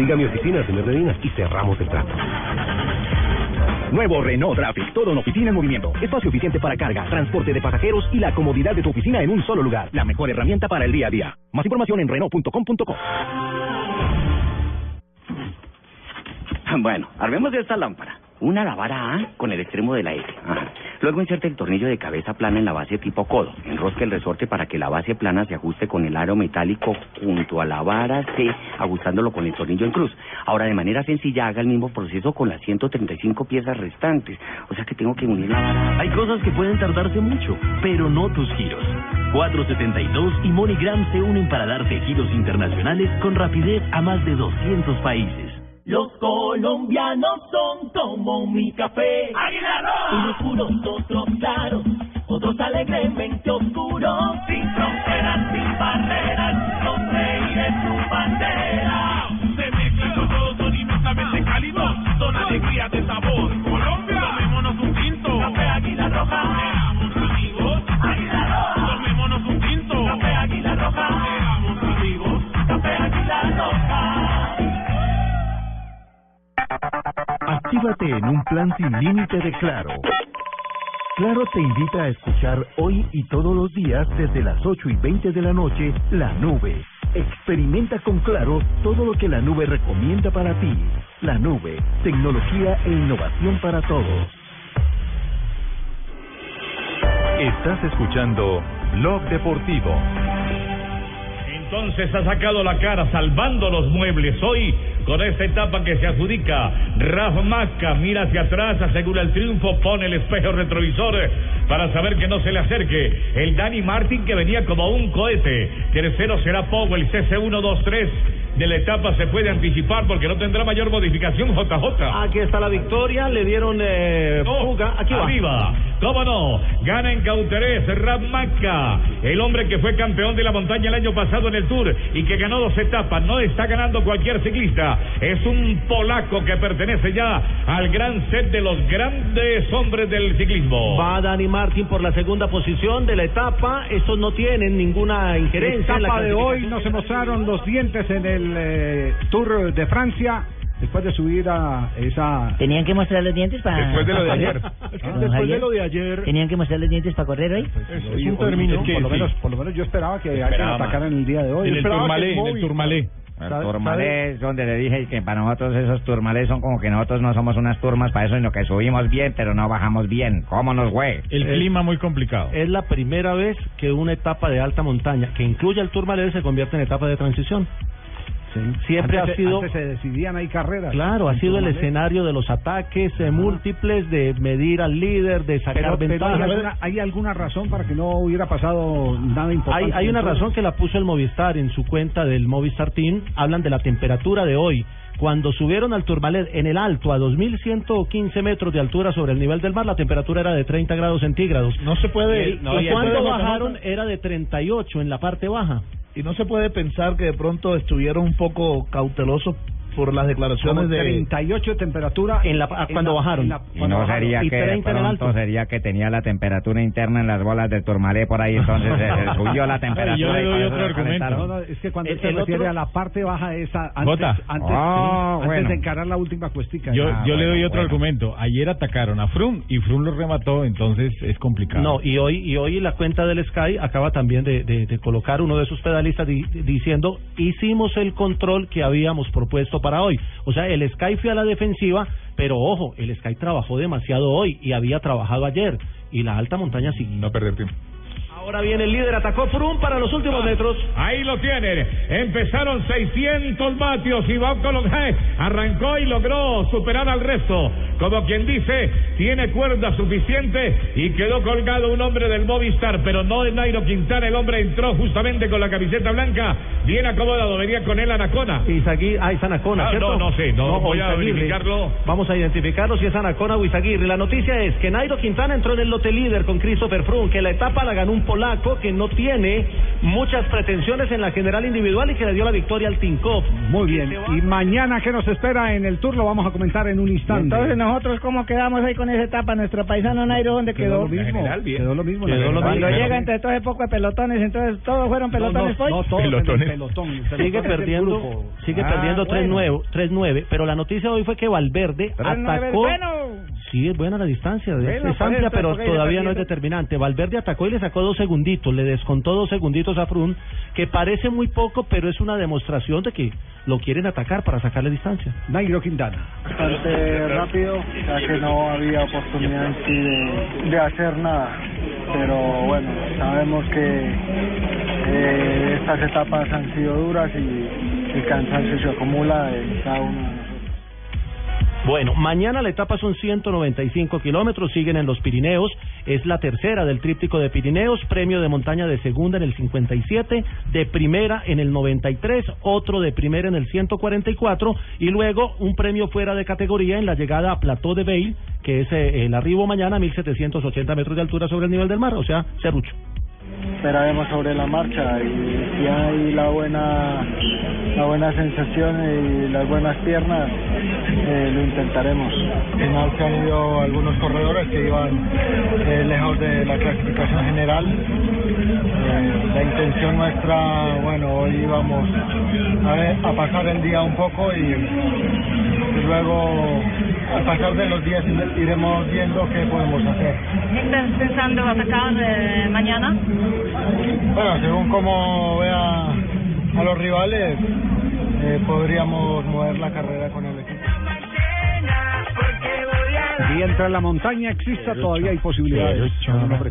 Siga mi oficina, señor Medina, y cerramos el trato. Nuevo Renault Traffic, todo en oficina en movimiento. Espacio eficiente para carga, transporte de pasajeros y la comodidad de tu oficina en un solo lugar. La mejor herramienta para el día a día. Más información en Renault.com.co. Bueno, armemos esta lámpara. Una la vara A con el extremo de la S. Ajá. Luego inserte el tornillo de cabeza plana en la base tipo codo. Enrosque el resorte para que la base plana se ajuste con el aro metálico junto a la vara C, ajustándolo con el tornillo en cruz. Ahora, de manera sencilla, haga el mismo proceso con las 135 piezas restantes. O sea que tengo que unir la vara. Hay cosas que pueden tardarse mucho, pero no tus giros. 472 y MoneyGram se unen para darte giros internacionales con rapidez a más de 200 países. Los colombianos son como mi café. Unos puros, otros claros, otros alegremente oscuros. Sin fronteras, sin barreras, los reyes su bandera. Se mezclan los dos, son inmensamente cálidos, son alegría de sabor. Colombia, tomémonos un tinto. Café Águila Roja. Seamos amigos. Águila Roja. Tomémonos un tinto. Café Águila Roja. Seamos amigos. Café Águila Roja. Actívate en un plan sin límite de Claro. Claro te invita a escuchar hoy y todos los días desde las 8 y 20 de la noche La Nube. Experimenta con Claro todo lo que la nube recomienda para ti. La Nube, tecnología e innovación para todos. Estás escuchando Blog Deportivo. Entonces ha sacado la cara salvando los muebles hoy con esta etapa que se adjudica. Raf Maca mira hacia atrás, asegura el triunfo, pone el espejo retrovisor para saber que no se le acerque. El Danny Martin que venía como un cohete. Tercero será Powell, CC123 de la etapa se puede anticipar porque no tendrá mayor modificación JJ. Aquí está la victoria, le dieron eh, fuga. Aquí va. Arriba, cómo no, gana en Cauterés, Maca, el hombre que fue campeón de la montaña el año pasado en el Tour y que ganó dos etapas, no está ganando cualquier ciclista, es un polaco que pertenece ya al gran set de los grandes hombres del ciclismo. Va Dani Martin por la segunda posición de la etapa. Estos no tienen ninguna injerencia. en la etapa de hoy no se mostraron los dientes en el eh, Tour de Francia después de subir a esa ¿Tenían que mostrar los dientes para Después de lo de ayer. Es que Don después de lo de ayer- ¿Tenían que mostrar los dientes para correr hoy? Hoy- hoy- por, lo menos, por lo menos yo esperaba que alguien atacara en el día de hoy. En el Tourmalet, en el. El ¿Sabe- turmalé es donde le dije que para nosotros esos turmalés son como que nosotros no somos unas turmas para eso, sino que subimos bien, pero no bajamos bien. ¿Cómo nos fue? El clima muy complicado. Es la primera vez que una etapa de alta montaña, que incluye el Tourmalet, se convierte en etapa de transición. Siempre Antes- ha sido... antes se decidían ahí carreras. Claro, ha sido el escenario de los ataques eh, múltiples, de medir al líder, de sacar Pero, pero ventaja. hay, alguna, ¿hay alguna razón para que no hubiera pasado nada Hay, importante? hay una razón que la puso el Movistar en su cuenta del Movistar Team. Hablan de la temperatura de hoy. Cuando subieron al Tourmalet en el alto a 2.115 metros de altura sobre el nivel del mar, la temperatura era de 30 grados centígrados. No se puede- Y, no, y y cuando bajaron era de 38 en la parte baja. Y no se puede pensar que de pronto estuvieron un poco cautelosos por las Como declaraciones de 38 de temperatura en la, cuando bajaron. Y no sería que de pronto sería que tenía la temperatura interna en las bolas del turmalé por ahí, entonces se, <laughs> se subió la temperatura. y por eso se calentaron. No, no, es que cuando El- se el refiere otro- a la parte baja esa antes, Jota. antes, sí, antes bueno. de encarar la última cuestica. Yo, Ah, yo le bueno, doy otro bueno. argumento. Ayer atacaron a Frum y Frum lo remató, entonces es complicado. No, y hoy y hoy la cuenta del Sky acaba también de, de- de colocar uno de sus pedalistas di- diciendo hicimos el control que habíamos propuesto para hoy. O sea, el Sky fue a la defensiva, pero ojo, el Sky trabajó demasiado hoy y había trabajado ayer y la alta montaña siguió. No perder tiempo. Ahora viene el líder, atacó Frum para los últimos metros. Ahí lo tienen. Empezaron 600 vatios y ¡eh! arrancó y logró superar al resto. Como quien dice, tiene cuerda suficiente y quedó colgado un hombre del Movistar, pero no de Nairo Quintana. El hombre entró justamente con la camiseta blanca, bien acomodado. Venía con él Anacona. Izagui, ah, es Anacona, Ah, ¿cierto? no, no sé, no voy a verificarlo. Vamos a identificarlo si es Anacona o Izaguirre. La noticia es que Nairo Quintana entró en el lote líder con Christopher Froome, que la etapa la ganó un polaco que no tiene muchas pretensiones en la general individual y que le dio la victoria al Tinkoff. Muy bien. Y mañana, ¿qué nos espera en el tour? Lo vamos a comentar en un instante. Entonces nosotros cómo quedamos ahí con esa etapa, nuestro paisano Nairo, ¿dónde Quedó quedó? lo mismo. Quedó lo mismo. Quedó lo Cuando mismo. llega entre todo ese poco de pelotones, entonces todos fueron pelotones no, hoy. no, todos el pelotón. El Sigue perdiendo, sigue Ah, perdiendo bueno. 3-9, 3-9, pero la noticia hoy fue que Valverde 3-9 es atacó. bueno. Sí, es buena la distancia, es- Bueno, es por amplia, pero todavía no es determinante. Valverde atacó y le sacó dos segunditos, le descontó dos segunditos a Frun, que parece muy poco, pero es una demostración de que lo quieren atacar para sacarle distancia. Nairo Quintana. bastante rápido, ya que no había oportunidad en sí de, de hacer nada. Pero bueno, sabemos que eh, estas etapas han sido duras y el cansancio se acumula en cada uno de nosotros. Bueno, mañana la etapa son 195 kilómetros, siguen en los Pirineos, es la tercera del tríptico de Pirineos, premio de montaña de segunda en el 57, de primera en el 93, otro de primera en el 144 y luego un premio fuera de categoría en la llegada a Plató de Bale, que es eh, el arribo mañana a 1780 metros de altura sobre el nivel del mar, o sea, Cerrucho. Esperaremos sobre la marcha y si hay la buena la buena sensación y las buenas piernas eh, lo intentaremos. Al final se han ido algunos corredores que iban eh, lejos de la clasificación general. Eh, la intención nuestra bueno hoy vamos a, ver- a pasar el día un poco y, y luego al pasar de los días iremos viendo qué podemos hacer. ¿Qué estás pensando atacar eh, mañana? Bueno, según como vea a los rivales, eh, podríamos mover la carrera con el equipo. Mientras la montaña exista, todavía hay posibilidades. un hombre.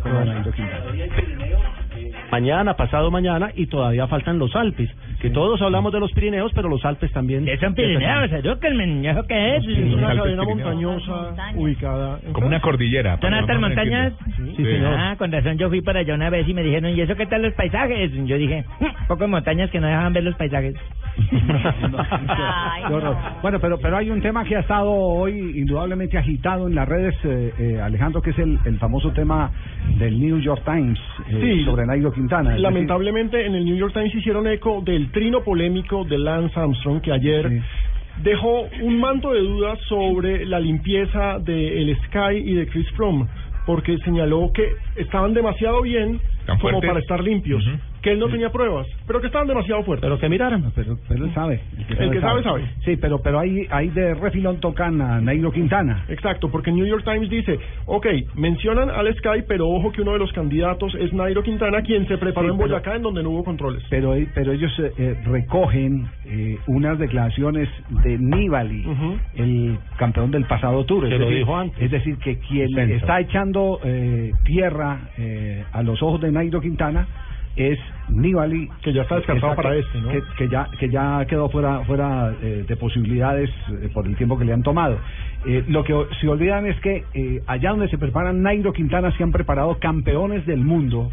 Mañana, pasado mañana y todavía faltan los Alpes, que todos hablamos de los Pirineos, pero los Alpes también. Son Pirineos, edúquenme, ¿eso qué es? Es una cadena montañosa ubicada. en Como una cordillera. ¿Son altas montañas? Sí, señor. Ah, con razón yo fui para allá una vez y me dijeron, ¿y eso qué tal los paisajes? Yo dije, "Mm, pocas montañas que no dejaban ver los paisajes. Qué. <laughs> Bueno, pero pero hay un tema que ha estado hoy indudablemente agitado en las redes, eh, eh, Alejandro, que es el, el famoso tema del New York Times eh, Sí. sobre Nairo Quintana. Decir, Lamentablemente en el New York Times hicieron eco del trino polémico de Lance Armstrong que ayer dejó un manto de dudas sobre la limpieza de el Sky y de Chris Froome porque señaló que estaban demasiado bien ¿Tan como para estar limpios, que él no tenía pruebas, pero que estaban demasiado fuertes. Pero que miraran. Pero, pero él sabe. El que sabe, sabe. Sí, pero pero ahí, ahí de refilón tocan a Nairo Quintana. Exacto, porque New York Times dice, ok, mencionan al Sky, pero ojo que uno de los candidatos es Nairo Quintana, quien se preparó Sí, en pero- Boyacá, en donde no hubo controles. Pero, pero ellos eh, eh, recogen eh, unas declaraciones de Nibali, el campeón del pasado tour. Que es lo decir, dijo antes. Es decir, que quien Centro. está echando eh, tierra eh, a los ojos de Nairo Quintana es Nibali. Que ya está descartado para este, ¿no? Que, que ya, que ya quedó fuera, fuera eh, de posibilidades eh, por el tiempo que le han tomado. Eh, lo que se olvidan es que eh, allá donde se preparan Nairo Quintana se han preparado campeones del mundo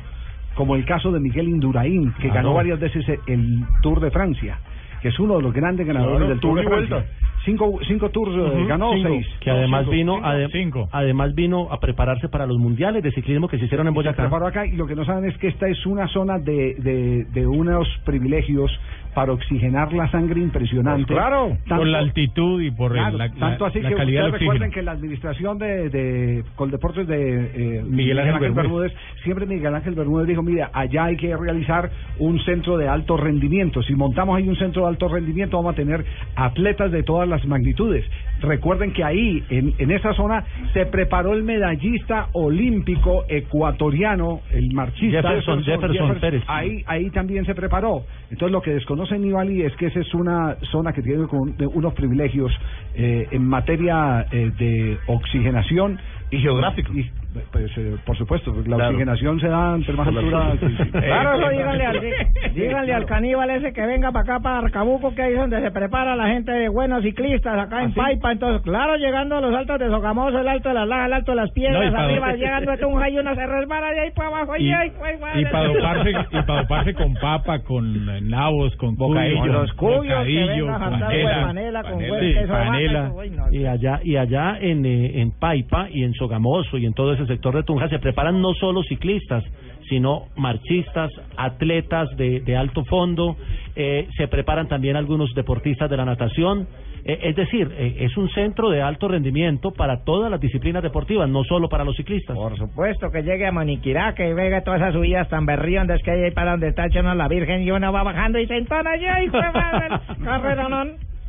como el caso de Miguel Indurain, que Claro. ganó varias veces el Tour de Francia, que es uno de los grandes ganadores Claro, del Tour Tour de Francia. vuelta. Cinco, cinco tours eh, Ujú, ganó, cinco. seis. Que además cinco, vino, cinco, ade- cinco. además vino a prepararse para los mundiales de ciclismo que se hicieron en se Boyacá. preparó acá y lo que no saben es que esta es una zona de, de, de unos privilegios para oxigenar la sangre impresionante. Pues claro, Tanto- por la altitud y por el- Claro, la, la- tanto así la que calidad ustedes recuerden oxígeno. que la administración de, de Coldeportes de eh, Miguel Ángel Bermúdez, siempre Miguel Ángel Bermúdez dijo, mira, allá hay que realizar un centro de alto rendimiento. Si montamos ahí un centro de alto rendimiento, vamos a tener atletas de todas las magnitudes. Recuerden que ahí, en, en esa zona, se preparó el medallista olímpico ecuatoriano, el marchista Jefferson- Jefferson Pérez. Ahí, ahí también se preparó. Entonces, lo que desconoce Nibali es que esa es una zona que tiene con- de unos privilegios eh, en materia eh, de oxigenación. Y geográfico. Y, pues, eh, por supuesto, la Claro. oxigenación se da entre más altura. altura. sí, sí. Claro, eso díganle al, <laughs> díganle al caníbal ese que venga para acá, para Arcabuco, que ahí es donde se prepara la gente de buenos ciclistas, acá en ¿Ah, sí? Paipa. Entonces, claro, llegando a los altos de Sogamoso, el alto de las Lajas, el alto de las Piedras, No, y arriba, llegando a Tunja y uno se resbala de ahí para abajo. Y, Y, ay, ay, madre. y para doparse, y pa' doparse con papa, con eh, nabos, con Bocadillo. cuyo, Con los cuyos, con panela, con panela, huevo, panela. Y allá, y allá en, eh, en Paipa y en Sogamoso y en todo ese sector de Tunja se preparan no solo ciclistas, sino marchistas, atletas de, de alto fondo, eh, se preparan también algunos deportistas de la natación. Eh, es decir, eh, es un centro de alto rendimiento para todas las disciplinas deportivas, no solo para los ciclistas. Por supuesto que llegue a Moniquirá, que venga todas esas subidas tan berriondas que hay ahí para donde está echando la Virgen y uno va bajando y se entona allá y.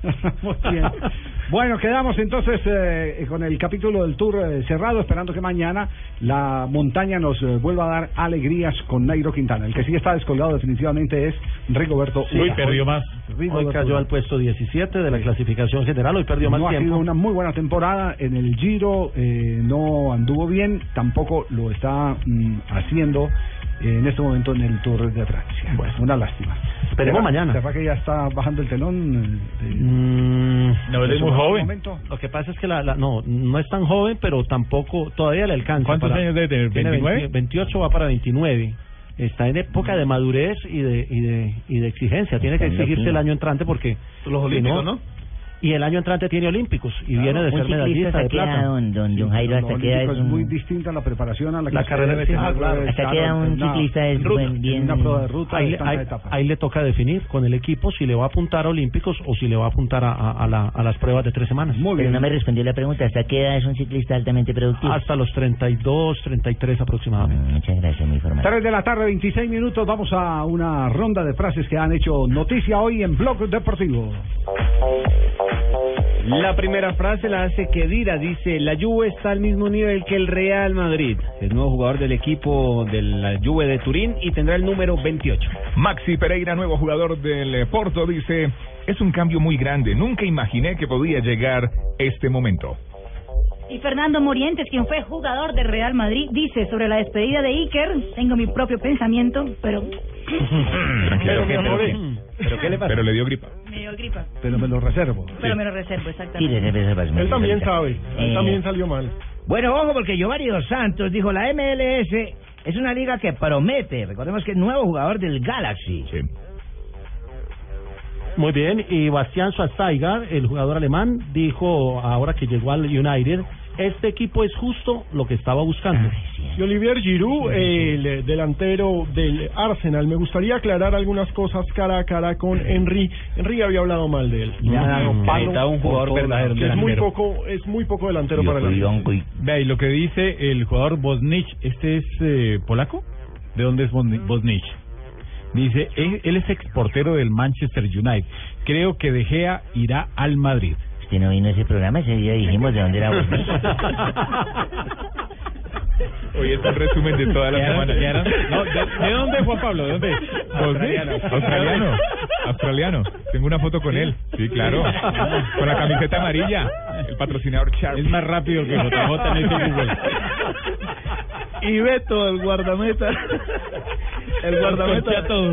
<laughs> Muy bien. Bueno, quedamos entonces eh, con el capítulo del tour eh, cerrado, esperando que mañana la montaña nos eh, vuelva a dar alegrías con Nairo Quintana. El que sí está descolgado definitivamente es Rigoberto Sí, Urán. perdió más. Hoy Rigoberto cayó Urán. al puesto 17 de la clasificación general, hoy perdió más no ha tiempo. sido una muy buena temporada en el Giro, eh, no anduvo bien, tampoco lo está mm, haciendo en este momento en el Tour de Francia. Bueno, una lástima. Esperemos ¿Será- mañana. ¿Será que ya está bajando el telón? eh, de- Mm, No, él es muy joven. momento. Lo que pasa es que la, la- no, no es tan joven, pero tampoco, todavía le alcanza. ¿Cuántos para- años debe tener? tiene 29? 20 28 va para 29. Está en época de madurez y de, y de, y de exigencia. Tiene que exigirse el año entrante porque... Los olímpicos, ¿no? Y el año entrante tiene olímpicos y viene de ser medallista de plata. don, don, don Jairo, hasta queda es es un... muy distinta la preparación a la, La que carrera tener, claro. Hasta claro, queda un en ciclista es ruta, buen- bien- en una prueba de ruta ahí, de ahí- ahí le toca definir con el equipo si le va a apuntar a olímpicos o si le va a apuntar a, a- a la- a las pruebas de tres semanas. Pero no me respondió la pregunta, ¿hasta qué edad es un ciclista altamente productivo? Hasta los 32, 33 aproximadamente. Muchas gracias, mi información. 3 de la tarde, 26 minutos. Vamos a una ronda de frases que han hecho noticia hoy en Blog Deportivo. La primera frase la hace Kedira, dice, la Juve está al mismo nivel que el Real Madrid. Es nuevo jugador del equipo de la Juve de Turín y tendrá el número 28. Maxi Pereira, nuevo jugador del eh, Porto, dice, es un cambio muy grande. Nunca imaginé que podía llegar este momento. Y Fernando Morientes, quien fue jugador de Real Madrid, dice sobre la despedida de Iker, tengo mi propio pensamiento, pero <laughs> ¿Pero qué le pasa? Pero le dio gripa. Me dio gripa. Pero me lo reservo. Pero me lo reservo, Sí, exactamente. Él también sabe, él Eh, también salió mal. Bueno, ojo, porque Giovanni Dos Santos dijo, la MLS es una liga que promete. Recordemos que es nuevo jugador del Galaxy. Muy bien, y Bastián Schweinsteiger, el jugador alemán, dijo ahora que llegó al United, este equipo es justo lo que estaba buscando. Y Olivier Giroud, el delantero del Arsenal, me gustaría aclarar algunas cosas cara a cara con Henry. Henry había hablado mal de él. Un jugador verdadero, que es muy poco, es muy poco delantero para. Ve, y lo que dice el jugador Bosnich, ¿este es eh, polaco? ¿De dónde es Bosni- Bosnich? Dice, él, él es exportero del Manchester United. Creo que De Gea irá al Madrid. Usted no vino a ese programa, ese día dijimos de dónde era Bosnich. <laughs> Hoy es un resumen de toda la ¿Quedaron- semana. No, ¿de, de dónde, Juan Pablo? ¿De dónde? Australiano. Australiano. <laughs> Australiano. Tengo una foto con él. Sí, claro. Con la camiseta amarilla. El patrocinador Sharp. Es más rápido que JJ en ese Google. Y Beto, el guardameta. El guardameta. Concha todo.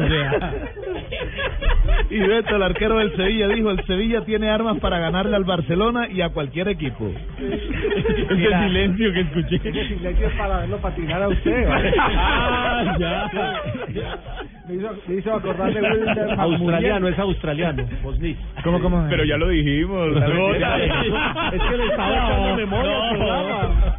Y Beto, el arquero del Sevilla, dijo, el Sevilla tiene armas para ganarle al Barcelona y a cualquier equipo. <laughs> Ese silencio que escuché. Ese silencio es para verlo patinar a usted. ¿vale? <laughs> Ah, ya. <laughs> Me hizo, me hizo acordar de Wilder Australiano, es australiano, Bosnich. ¿Cómo, cómo? Pero ya lo dijimos. Es que le estaba echando memoria al programa.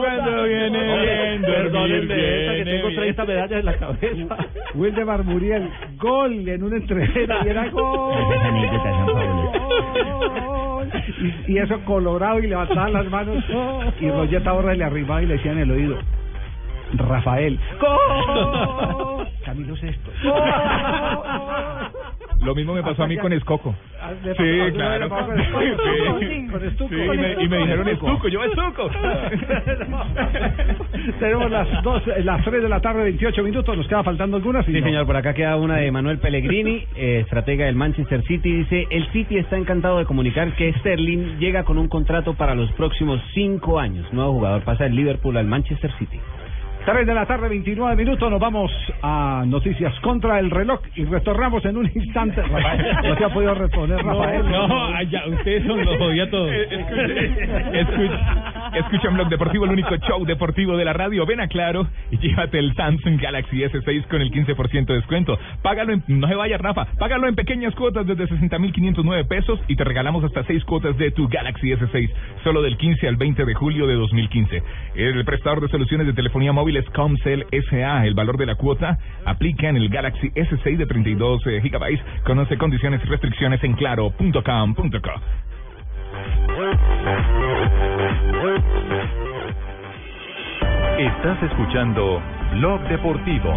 cuando viene viendo Perdónenme que viene tengo 30 medallas en la cabeza. Wildemar Muriel, gol en una entrevista y era gol. Y, y eso colorado y levantaban las manos y Roger Taborra le arrimaba y le decía en el oído Rafael <laughs> ¡Gol! Camilo Lo mismo me pasó a mí con Escoco. Le Sí, claro. Sí, y me, y me dijeron Estuco, yo Estuco. <laughs> Tenemos las dos, las 3 de la tarde, 28 minutos, nos queda faltando algunas. Sí, no. señor, por acá queda una de Manuel Pellegrini, eh, estratega del Manchester City. Dice, el City está encantado de comunicar que Sterling llega con un contrato para los próximos cinco años. Nuevo jugador pasa del Liverpool al Manchester City. 3 de la tarde, 29 minutos, nos vamos a noticias contra el reloj y retornamos en un instante. <laughs> No se ha podido responder, Rafael. No, ay, ya, ustedes son los jodía todos. Escucha, escucha Blog Deportivo, el único show deportivo de la radio. Ven a Claro y llévate el Samsung Galaxy S6 con el 15% de descuento. Págalo en, no se vaya Rafa, págalo en pequeñas cuotas desde 60.509 pesos y te regalamos hasta 6 cuotas de tu Galaxy S6 solo del 15 al 20 de julio de 2015. El prestador de soluciones de telefonía móvil es Comcel SA. El valor de la cuota aplica en el Galaxy S6 de 32 eh, gigabytes. Conoce condiciones y restricciones en claro.com.co. Estás escuchando Blog Deportivo.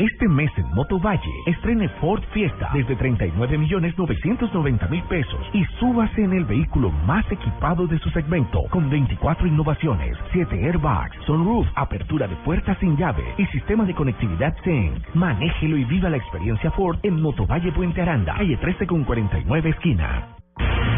Este mes en Moto Motovalle. Estrene Ford Fiesta desde 39 millones 990 mil pesos y súbase en el vehículo más equipado de su segmento con 24 innovaciones, 7 airbags, sunroof, apertura de puertas sin llave y sistema de conectividad Sync. Manéjelo y viva la experiencia Ford en Motovalle Puente Aranda, calle 13 con 49 esquina.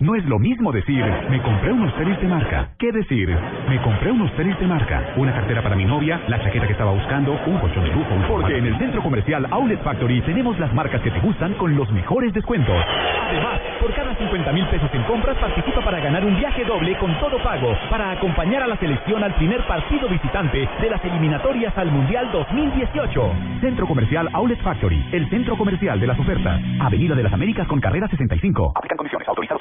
No es lo mismo decir, me compré unos tenis de marca, que decir, me compré unos tenis de marca, una cartera para mi novia, la chaqueta que estaba buscando, un colchón de lujo, un Porque en el centro comercial Outlet Factory tenemos las marcas que te gustan con los mejores descuentos. Además, por cada 50 mil pesos en compras participa para ganar un viaje doble con todo pago para acompañar a la selección al primer partido visitante de las eliminatorias al Mundial 2018. Centro Comercial Outlet Factory, el centro comercial de las ofertas. Avenida de las Américas con carrera 65. Aplican condiciones. Autorizado.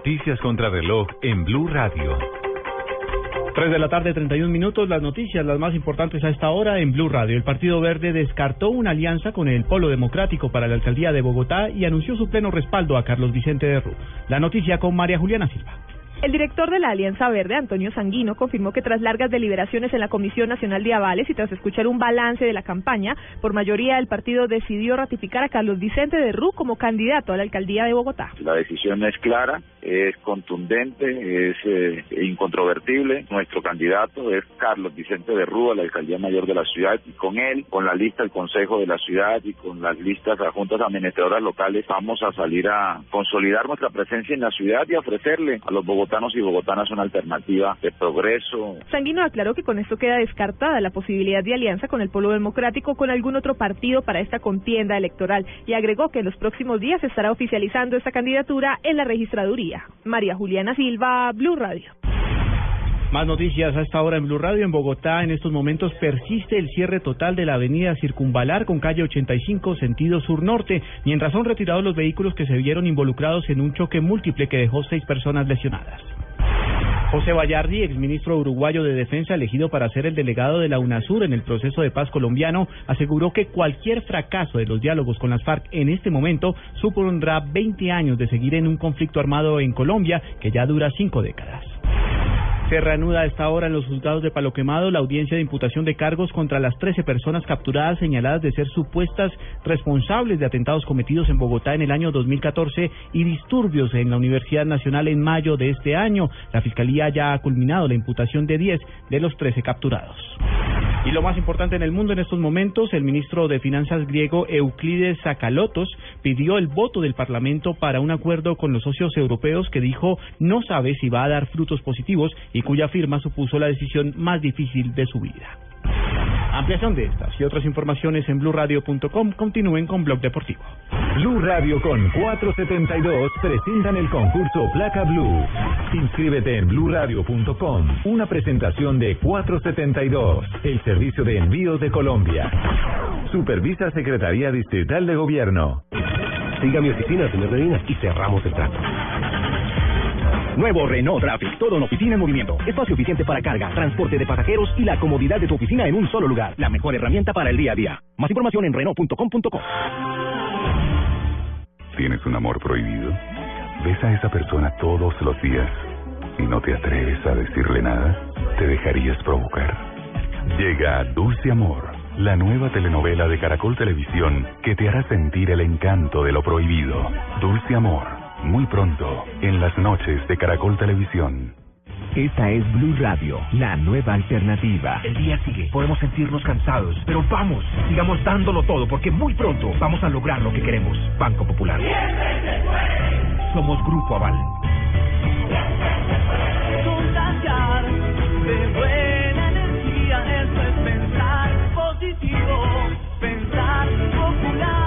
Noticias contra reloj en Blue Radio. 3 de la tarde, 31 minutos. Las noticias, las más importantes a esta hora en Blue Radio. El Partido Verde descartó una alianza con el Polo Democrático para la alcaldía de Bogotá y anunció su pleno respaldo a Carlos Vicente de. La noticia con María Juliana Silva. El director de la Alianza Verde, Antonio Sanguino, confirmó que tras largas deliberaciones en la Comisión Nacional de Avales y tras escuchar un balance de la campaña, por mayoría el partido decidió ratificar a Carlos Vicente de Rú como candidato a la alcaldía de Bogotá. La decisión es clara, es contundente, es eh, incontrovertible. Nuestro candidato es Carlos Vicente de Rú a la alcaldía mayor de la ciudad y con él, con la lista del Consejo de la Ciudad y con las listas a juntas administradoras locales, vamos a salir a consolidar nuestra presencia en la ciudad y ofrecerle a los bogotanos y bogotanas una alternativa de progreso. Sanguino aclaró que con esto queda descartada la posibilidad de alianza con el Polo Democrático con algún otro partido para esta contienda electoral y agregó que en los próximos días estará oficializando esta candidatura en la registraduría. María Juliana Silva, Blue Radio. Más noticias a esta hora en Blue Radio. En Bogotá, en estos momentos persiste el cierre total de la avenida Circunvalar con calle 85, sentido sur-norte, mientras son retirados los vehículos que se vieron involucrados en un choque múltiple que dejó seis personas lesionadas. José Vallardi, exministro uruguayo de Defensa elegido para ser el delegado de la UNASUR en el proceso de paz colombiano, aseguró que cualquier fracaso de los diálogos con las FARC en este momento supondrá 20 años de seguir en un conflicto armado en Colombia que ya dura cinco décadas. Se reanuda a esta hora en los juzgados de Palo Quemado la audiencia de imputación de cargos contra las 13 personas capturadas señaladas de ser supuestas responsables de atentados cometidos en Bogotá en el año 2014 y disturbios en la Universidad Nacional en mayo de este año. La Fiscalía ya ha culminado la imputación de 10 de los 13 capturados. Y lo más importante en el mundo en estos momentos, el ministro de Finanzas griego Euclides Sakalotos pidió el voto del Parlamento para un acuerdo con los socios europeos que dijo no sabe si va a dar frutos positivos y cuya firma supuso la decisión más difícil de su vida. Ampliación de estas y otras informaciones en blurradio.com. Continúen con Blog Deportivo. Blue Radio con 472 presentan el concurso Placa Blue. Inscríbete en bluradio.com. Una presentación de 472, el servicio de envíos de Colombia. Supervisa Secretaría Distrital de Gobierno. Siga mi oficina, señor Medina, y cerramos el trato. Nuevo Renault Traffic, todo en oficina en movimiento. Espacio eficiente para carga, transporte de pasajeros y la comodidad de tu oficina en un solo lugar. La mejor herramienta para el día a día. Más información en Renault.com.co. ¿Tienes un amor prohibido? ¿Ves a esa persona todos los días y no te atreves a decirle nada? ¿Te dejarías provocar? Llega Dulce Amor, la nueva telenovela de Caracol Televisión que te hará sentir el encanto de lo prohibido. Dulce Amor, muy pronto, en las noches de Caracol Televisión. Esta es Blue Radio, la nueva alternativa. El día sigue, podemos sentirnos cansados, pero vamos, sigamos dándolo todo porque muy pronto vamos a lograr lo que queremos. Banco Popular. Somos Grupo Aval. De buena energía, eso es pensar positivo, pensar popular.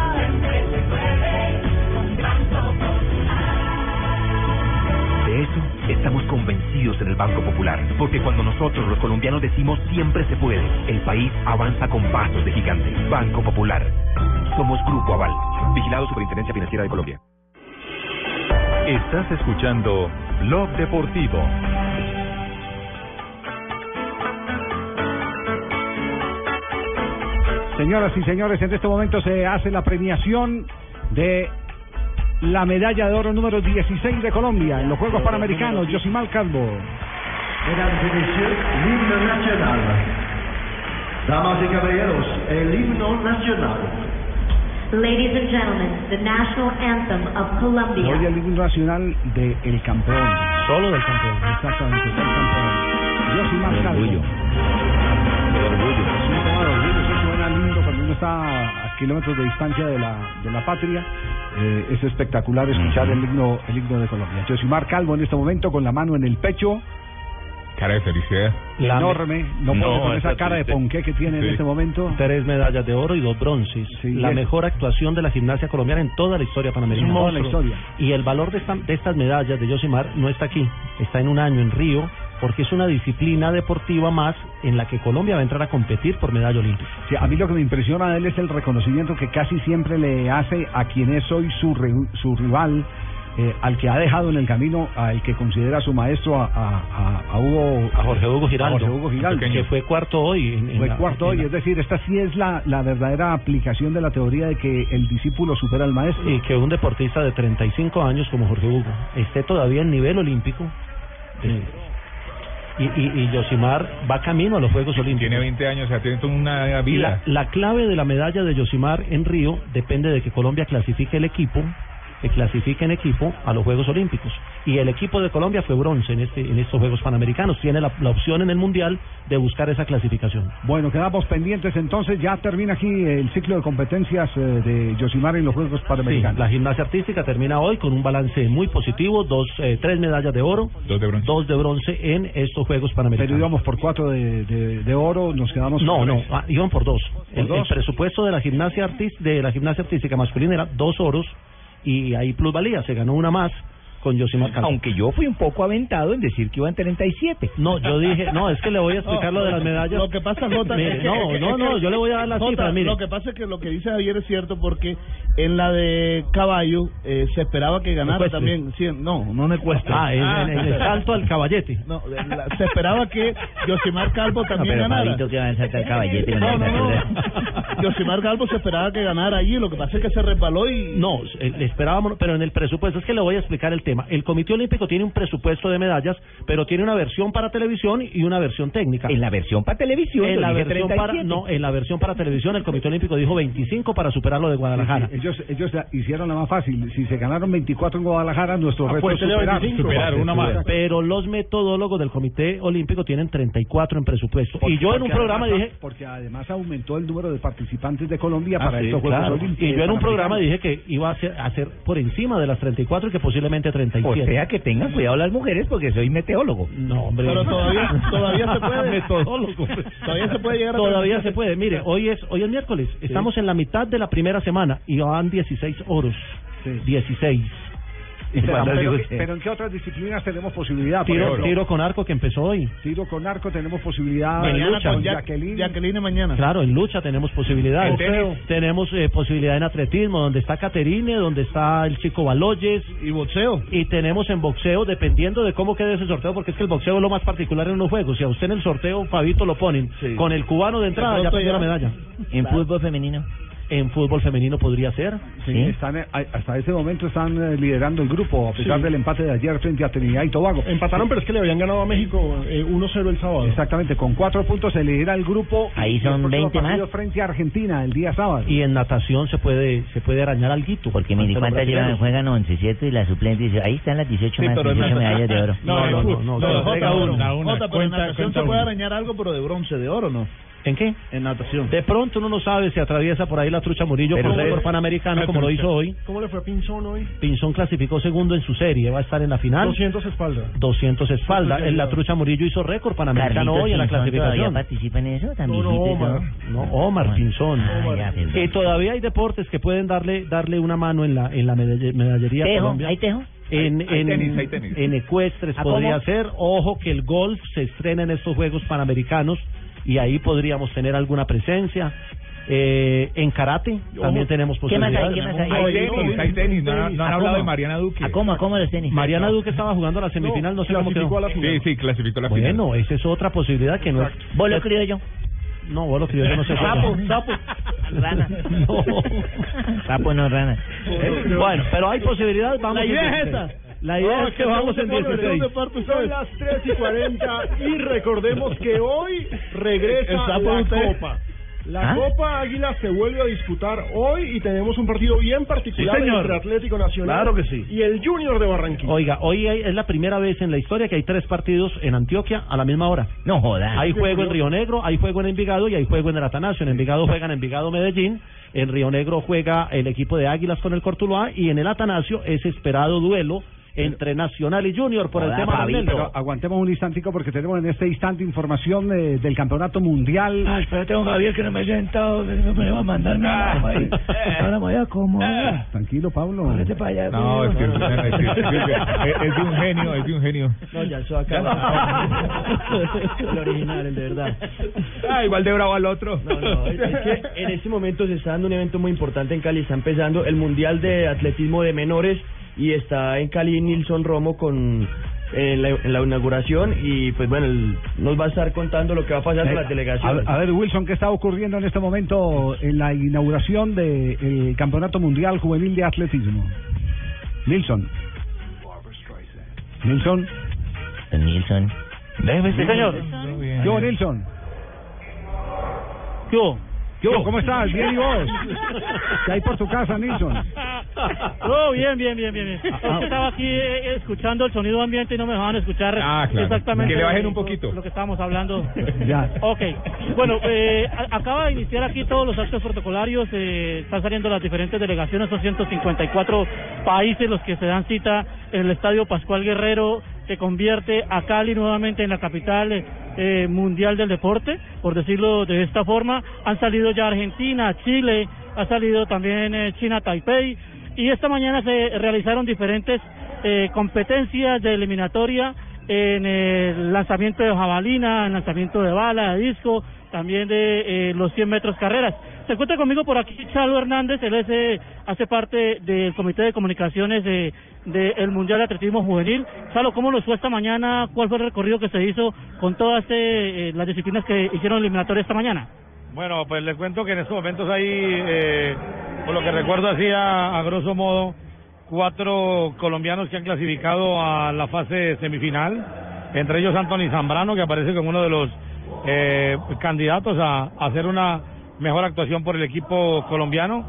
Estamos convencidos en el Banco Popular, porque cuando nosotros los colombianos decimos siempre se puede, el país avanza con pasos de gigante. Banco Popular. Somos Grupo Aval. Vigilado Superintendencia Financiera de Colombia. Estás escuchando Blog Deportivo. Señoras y señores, en este momento se hace la premiación de la medalla de oro número 16 de Colombia en los Juegos Panamericanos. Yosimal Calvo. Mesdames et messieurs, l'hymne national. Damas y caballeros, el himno nacional. Ladies and gentlemen, the national anthem of Colombia. Hoy el himno nacional de El Campeón. Solo del campeón. Exactamente, del campeón. Yosimal Calvo. orgullo. De orgullo. Es un tema de orgullo, eso suena lindo cuando uno está a kilómetros de distancia de la, de la patria. Eh, es espectacular escuchar el himno el himno de Colombia. Josimar Calvo en este momento con la mano en el pecho, Cara de felicidad. enorme, no, con esa cara de ponqué que tiene en este momento. Tres medallas de oro y dos bronces. la es- mejor actuación de la gimnasia colombiana en toda la historia panamericana. En toda la historia. Y el valor de, esta- de estas medallas de Yosimar no está aquí, está en un año en Río, porque es una disciplina deportiva más en la que Colombia va a entrar a competir por medalla olímpica. Sí, a mí lo que me impresiona de él es el reconocimiento que casi siempre le hace a quien es hoy su, su rival, eh, al que ha dejado en el camino, al que considera su maestro, a, a, a- a Hugo, A Jorge Hugo Giraldo, a Jorge Hugo Giraldo. que fue cuarto hoy. En, en Fue la- cuarto hoy, la- es decir, esta sí es la, la verdadera aplicación de la teoría de que el discípulo supera al maestro. Y que un deportista de 35 años como Jorge Hugo esté todavía en nivel olímpico. eh, y, y, y Yosimar va camino a los Juegos Olímpicos. Tiene 20 años, o sea, tiene toda una vida. La, la clave de la medalla de Yosimar en Río depende de que Colombia clasifique el equipo, que clasifique en equipo a los Juegos Olímpicos. Y el equipo de Colombia fue bronce en este en estos Juegos Panamericanos. Tiene la, la opción en el Mundial de buscar esa clasificación. Bueno, quedamos pendientes entonces, ya termina aquí el ciclo de competencias eh, de Yosimar en los Juegos Sí, Panamericanos. la gimnasia artística termina hoy con un balance muy positivo, dos, eh, tres medallas de oro, dos de bronce, en estos Juegos Pero Panamericanos. íbamos por cuatro de, de, de oro, nos quedamos No, con no, ah, iban por dos. ¿Por el, el dos? presupuesto de la gimnasia artis- de la gimnasia artística masculina era dos oros y hay plusvalía, se ganó una más con Yosimar Calvo. Aunque yo fui un poco aventado en decir que iba en 37. No, yo dije, no, es que le voy a explicar lo de las medallas. Lo que pasa, Jota, Mire, es que- no, es que- no, no, yo le voy a dar las Jota, cifras, mire. Lo que pasa es que lo que dice Javier es cierto porque en la de caballo eh, se esperaba que ganara Ecuestre. también. Sí, no, no me cuesta. Ah, en, en- en el salto al caballete. No, la- se esperaba que Yosimar Calvo también pero ganara. Que va a saltar caballete con No, no, no. Yosimar Calvo se esperaba que ganara allí. Lo que pasa es que se resbaló y. No, eh, le esperábamos, pero en el presupuesto, es que le voy a explicar el tema. El Comité Olímpico tiene un presupuesto de medallas, pero tiene una versión para televisión y una versión técnica. En la versión para televisión, En la versión 37. para, no, en la versión para televisión, el Comité Olímpico dijo 25 para superar lo de Guadalajara. Sí, sí, ellos, ellos hicieron la más fácil. Si se ganaron 24 en Guadalajara, nuestro reto es Apuéstele a superar. 25. Superar, una más. Pero los metodólogos del Comité Olímpico tienen 34 en presupuesto. y yo en un programa además- dije, Porque además aumentó el número de participantes de Colombia Ah, para sí, estos Juegos claro. Olímpicos. Y yo en un programa dije que iba a ser, a ser por encima de las 34 y que posiblemente 37. O sea que tengan cuidado las mujeres porque soy meteólogo. No, hombre. Pero todavía, todavía se <laughs> puede. Metodólogo. Todavía se puede llegar a Todavía se puede. Mire, hoy es hoy es miércoles. Estamos en la mitad de la primera semana y van 16 oros. 16. Pero, en qué otras disciplinas tenemos posibilidad? Tiro, con arco que empezó hoy. tiro con arco tenemos posibilidad. En lucha. con Ya- Jacqueline. Jacqueline mañana. Claro, en lucha tenemos posibilidades. En tenis. Tenemos eh, posibilidad en atletismo, donde está Caterine, donde está el chico Baloyes. Y boxeo. Y tenemos en boxeo, dependiendo de cómo quede ese sorteo, porque es que el boxeo es lo más particular en los juegos. Si a usted en el sorteo, Fabito, lo ponen con el cubano de entrada, ya perdió la medalla. En fútbol femenino. En fútbol femenino podría ser. Sí, están, eh, hasta ese momento están eh, liderando el grupo, a pesar Sí. del empate de ayer frente a Trinidad y Tobago. Empataron, pero es que le habían ganado a México eh, 1-0 el sábado. Exactamente, con cuatro puntos se lidera el grupo. Ahí son próximo 20 más. partido frente a Argentina el día sábado. Y en natación se puede se puede arañar alguito. Porque mire ante los cuántas llevan, juegan 11, ¿cierto? Y la suplente dice, ahí están las 18 Sí, más, pero en 18 natación- medallas de oro. No, no, no, no, no, en cuenta- natación cuenta se puede una. arañar algo, pero de bronce, de oro, ¿no? ¿En qué? En natación. De pronto uno no sabe si atraviesa por ahí la trucha Murillo Pero por récord panamericano como lo hizo hoy. ¿Cómo le fue a Pinzón hoy? Pinzón clasificó segundo en su serie, va a estar en la final. 200 espalda. 200 espalda. En la trucha Murillo hizo récord panamericano Carlitos hoy en la Pinzón clasificación. participa en eso? ¿También No, no, Omar. No, Omar Pinzón. Ah, perdón. Y todavía hay deportes que pueden darle darle una mano en la en la medall- medallería ¿Tejo? Colombia. ¿Hay tejo? En, Hay- hay en, tenis, hay tenis. en ecuestres ¿A podría cómo? ser. Ojo que el golf se estrena en estos Juegos Panamericanos y ahí podríamos tener alguna presencia. Eh, en karate también tenemos ¿Qué más hay? posibilidades. ¿Qué más hay? Hay tenis, hay tenis. No, han- no han ¿A hablado cómo? de Mariana Duque. ¿A cómo? ¿A cómo los tenis? Mariana Duque estaba jugando la semifinal, no, sé cómo quedó. Sí, sí, clasificó a la final. Bueno, esa es otra posibilidad que no es. ¿Vos lo escribo yo? No, vos lo escribí yo, no sé. Sapo, sapo. Rana. <laughs> No. Sapo no rana. Eh, Bueno, pero hay posibilidades, vamos La idea es 16. esa. La idea No, es que vamos en se pone, 16. ¿dónde parte usted? Son las 3 y 40 y recordemos que hoy regresa la usted. Copa. La ¿Ah? Copa Águila se vuelve a disputar hoy y tenemos un partido bien particular Sí, señor. entre Atlético Nacional Claro que sí. y el Junior de Barranquilla. Oiga, hoy hay- es la primera vez en la historia que hay tres partidos en Antioquia a la misma hora. No jodas. Hay juego en Río Negro, hay juego en Envigado y hay juego en el Atanasio. En Envigado juegan Envigado Medellín, en Río Negro juega el equipo de Águilas con el Cortuluá y en el Atanasio es esperado duelo entre Nacional y Junior por el tema del Fabito. Pero aguantemos un instantico porque tenemos en este instante información eh, del campeonato mundial. Ah, espérate, don Javier, que no me he sentado, que no me va a mandar nada. ahí. Ahora me voy a acomodar. Tranquilo, Pablo. Vete para allá. No, que es de un genio, es de un genio. No, ya eso acá. <laughs> el original, el de verdad. Ah, igual de bravo al otro. No, no, es que en este momento se está dando un evento muy importante en Cali. Está empezando el Mundial de Atletismo de Menores y está en Cali Nilson Romo con en la, en la inauguración y pues bueno, nos va a estar contando lo que va a pasar con las A, delegaciones. a ver, Wilson, ¿qué está ocurriendo en este momento en la inauguración del Campeonato Mundial Juvenil de Atletismo? Nilson. Nilson. Nilson. Sí, señor. ¿Qué hubo, Nilson? ¿Qué hubo? ¿Qué hubo? ¿Cómo estás? Bien y vos. ¿Qué hay por tu casa, Nilson? Oh, bien, bien, bien, bien. Ah, que estaba aquí eh, escuchando el sonido ambiente y no me dejaban escuchar Ah, claro. exactamente Que le bajen lo- un poquito. lo que estábamos hablando. <laughs> Ya. Ok, bueno, eh, acaba de iniciar aquí todos los actos protocolarios, eh, están saliendo las diferentes delegaciones, son 154 países los que se dan cita en el Estadio Pascual Guerrero, que convierte a Cali nuevamente en la capital eh, mundial del deporte, por decirlo de esta forma. Han salido ya Argentina, Chile, ha salido también eh, China Taipei, y esta mañana se realizaron diferentes eh, competencias de eliminatoria en el lanzamiento de jabalina, en lanzamiento de bala, de disco, también de eh, los 100 metros carreras. Se encuentra conmigo por aquí Chalo Hernández, él es, eh, hace parte del Comité de Comunicaciones de- del Mundial de Atletismo Juvenil. Chalo, ¿cómo nos fue esta mañana? ¿Cuál fue el recorrido que se hizo con todas eh, eh, las disciplinas que hicieron eliminatoria esta mañana? Bueno, pues les cuento que en estos momentos hay, eh, por lo que recuerdo así a, grosso modo, cuatro colombianos que han clasificado a la fase semifinal, entre ellos Anthony Zambrano, que aparece como uno de los eh, candidatos a hacer una mejor actuación por el equipo colombiano.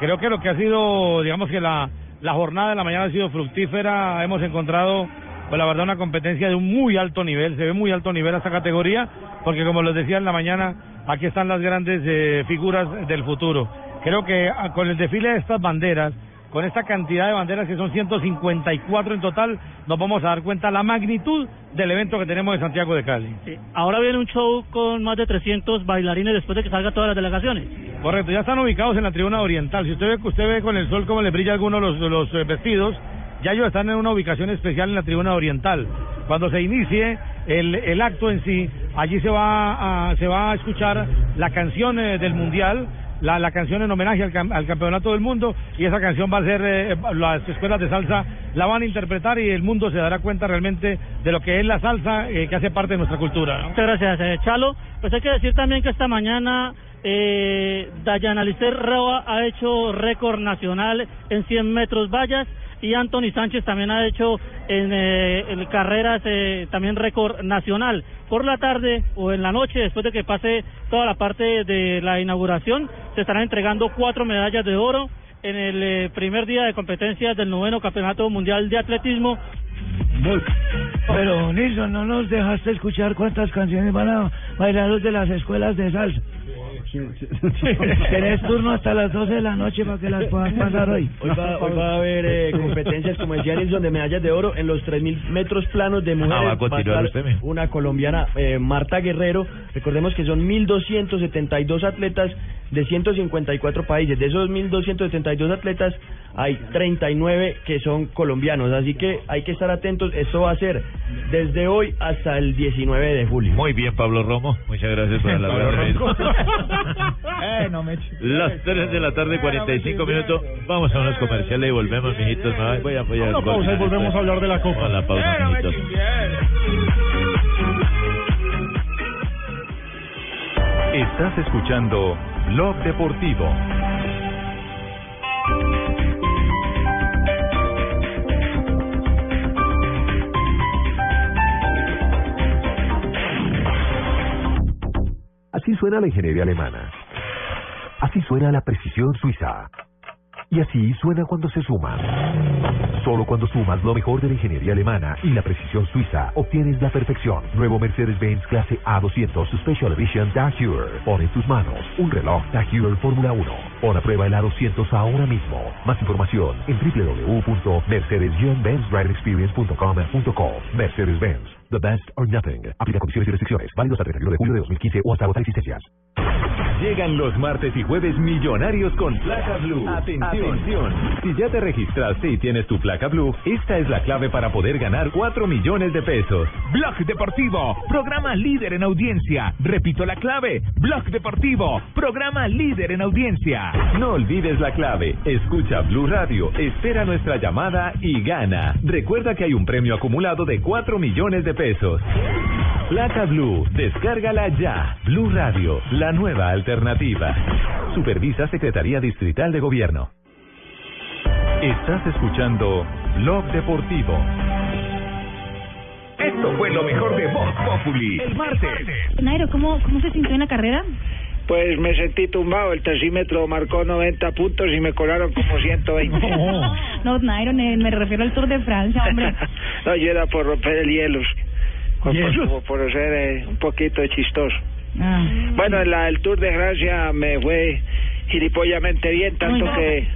Creo que lo que ha sido, digamos que la, la jornada de la mañana ha sido fructífera, hemos encontrado pues la verdad una competencia de un muy alto nivel, se ve muy alto nivel esta categoría, porque como les decía en la mañana, aquí están las grandes eh, figuras del futuro. Creo que ah, con el desfile de estas banderas, con esta cantidad de banderas que son 154 en total, nos vamos a dar cuenta la magnitud del evento que tenemos en Santiago de Cali. Ahora viene un show con más de 300 bailarines después de que salgan todas las delegaciones. Correcto, ya están ubicados en la tribuna oriental. Si usted ve, usted ve con el sol cómo le brilla algunos los, los eh, vestidos, ya ellos están en una ubicación especial en la tribuna oriental. Cuando se inicie el, el acto en sí, allí se va a, se va a escuchar la canción eh, del mundial. La, la canción en homenaje al, cam- al campeonato del mundo y esa canción va a ser eh, las escuelas de salsa la van a interpretar y el mundo se dará cuenta realmente de lo que es la salsa eh, que hace parte de nuestra cultura. Muchas gracias, eh, Chalo. Pues hay que decir también que esta mañana eh, Dayana Licer Roa ha hecho récord nacional en 100 metros vallas y Anthony Sánchez también ha hecho en, eh, carreras eh, también récord nacional. Por la tarde o en la noche, después de que pase toda la parte de la inauguración, se estarán entregando cuatro medallas de oro en el eh, primer día de competencias del noveno Campeonato Mundial de Atletismo. Pero, Nilson, no nos dejaste escuchar cuántas canciones van a bailar los de las escuelas de salsa. <laughs> Tenés turno hasta las 12 de la noche para que las puedas pasar hoy. Hoy va, hoy va a haber eh, <laughs> competencias, como decía Nilson, de medallas de oro en los 3.000 metros planos de mujeres. Ah, va a continuar estar usted, mijo. una colombiana, eh, Marta Guerrero. Recordemos que son 1.272 atletas de 154 países. De esos 1.272 atletas, hay 39 que son colombianos. Así que hay que estar atentos. Esto va a ser desde hoy hasta el 19 de julio. Muy bien, Pablo Romo. Muchas gracias por la <laughs> eh, no me eches. Las 3 de la tarde, 45 minutos. Vamos a unos comerciales y volvemos, mijitos. Me voy- a, voy a Una pausa y volvemos a hablar de la Copa. A la pausa, mijitos. Estás escuchando Blog Deportivo. Así suena la ingeniería alemana. Así suena la precisión suiza. Y así suena cuando se suman. Solo cuando sumas lo mejor de la ingeniería alemana y la precisión suiza, obtienes la perfección. Nuevo Mercedes-Benz clase A200 Special Edition Dahur. Pon en tus manos un reloj Dahur Fórmula 1. Pon a prueba el A200 ahora mismo. Más información en www.mercedes-benzriderexperience.com.co. Mercedes-Benz. The best or nothing. Aplica condiciones y restricciones. Válidos el 31 de julio de 2015 o hasta agotar existencias. Llegan los martes y jueves millonarios con placa blue. Atención. Si ya te registraste y tienes tu placa blue, esta es la clave para poder ganar 4 millones de pesos. Blog Deportivo, programa líder en audiencia. Repito la clave. Blog Deportivo, programa líder en audiencia. No olvides la clave. Escucha Blue Radio, espera nuestra llamada y gana. Recuerda que hay un premio acumulado de 4 millones de pesos. Placa Blue, descárgala ya. Blue Radio, la nueva alternativa. Supervisa Secretaría Distrital de Gobierno. Estás escuchando Blog Deportivo. Esto fue lo mejor de Voz Populi. El martes. Nairo, ¿cómo, ¿cómo se sintió en la carrera? Pues me sentí tumbado, el tercímetro marcó 90 puntos y me colaron como <laughs> 120. No, Nairo, me, me refiero al Tour de Francia, hombre. <laughs> no, yo era por romper el hielo, por, ¿Hielos? por, por ser eh, un poquito chistoso. Ah. Bueno, en la, el Tour de Francia me fue gilipollamente bien, tanto no. que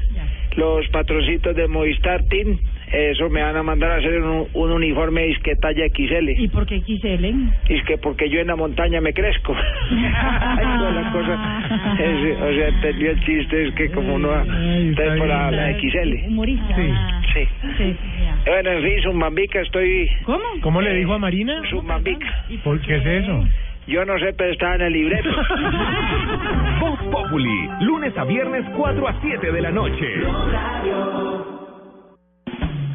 los patrocitos de Movistar Team, eso me van a mandar a hacer un, un uniforme disque talla XL. ¿Y por qué XL? Es que porque yo en la montaña me crezco. <laughs> Ay, no, la cosa es- o sea, entendió el chiste, es que como uno... Entonces por la, la XL. Humorista. Ah, Sí. sí. Bueno, en fin, Zumbambica estoy... ¿Cómo? ¿Cómo le dijo a Marina? Zumbambica. ¿Por qué es eso? Yo no sé, pero estaba en el libreto. <laughs> Voz Populi, lunes a viernes 4 a 7 de la noche.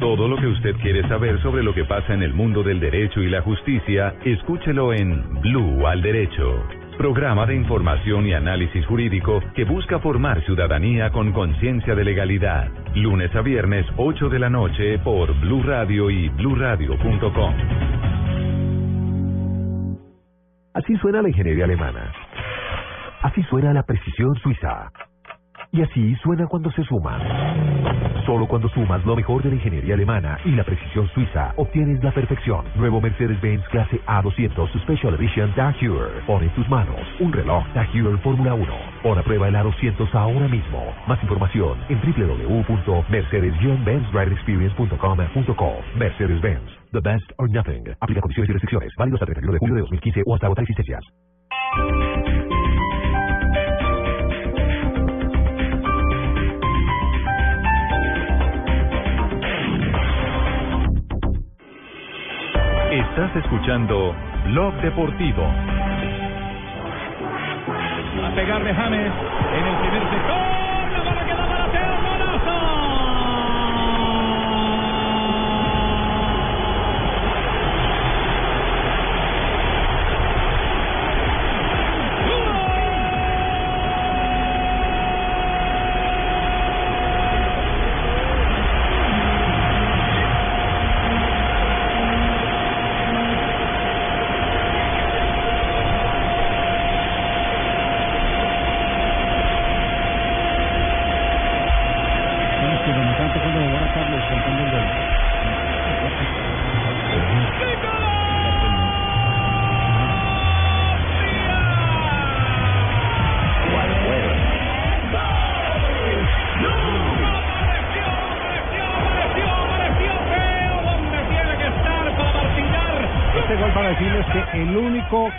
Todo lo que usted quiere saber sobre lo que pasa en el mundo del derecho y la justicia, escúchelo en Blue al Derecho. Programa de información y análisis jurídico que busca formar ciudadanía con conciencia de legalidad. Lunes a viernes, 8 de la noche, por Blue Radio y bluradio.com. Así suena la ingeniería alemana. Así suena la precisión suiza. Y así suena cuando se suman. Solo cuando sumas lo mejor de la ingeniería alemana y la precisión suiza, obtienes la perfección. Nuevo Mercedes-Benz clase A200 Special Edition Dahur. Pon en tus manos un reloj Dahur Fórmula 1. Pon a prueba el A200 ahora mismo. Más información en www.mercedes-benzriderexperience.com.co. Mercedes-Benz. The best or nothing. Aplica condiciones y restricciones. Válidos el 31 de julio de 2015 o hasta agotar existencias. Estás escuchando Blog Deportivo. A pegarle James en el primer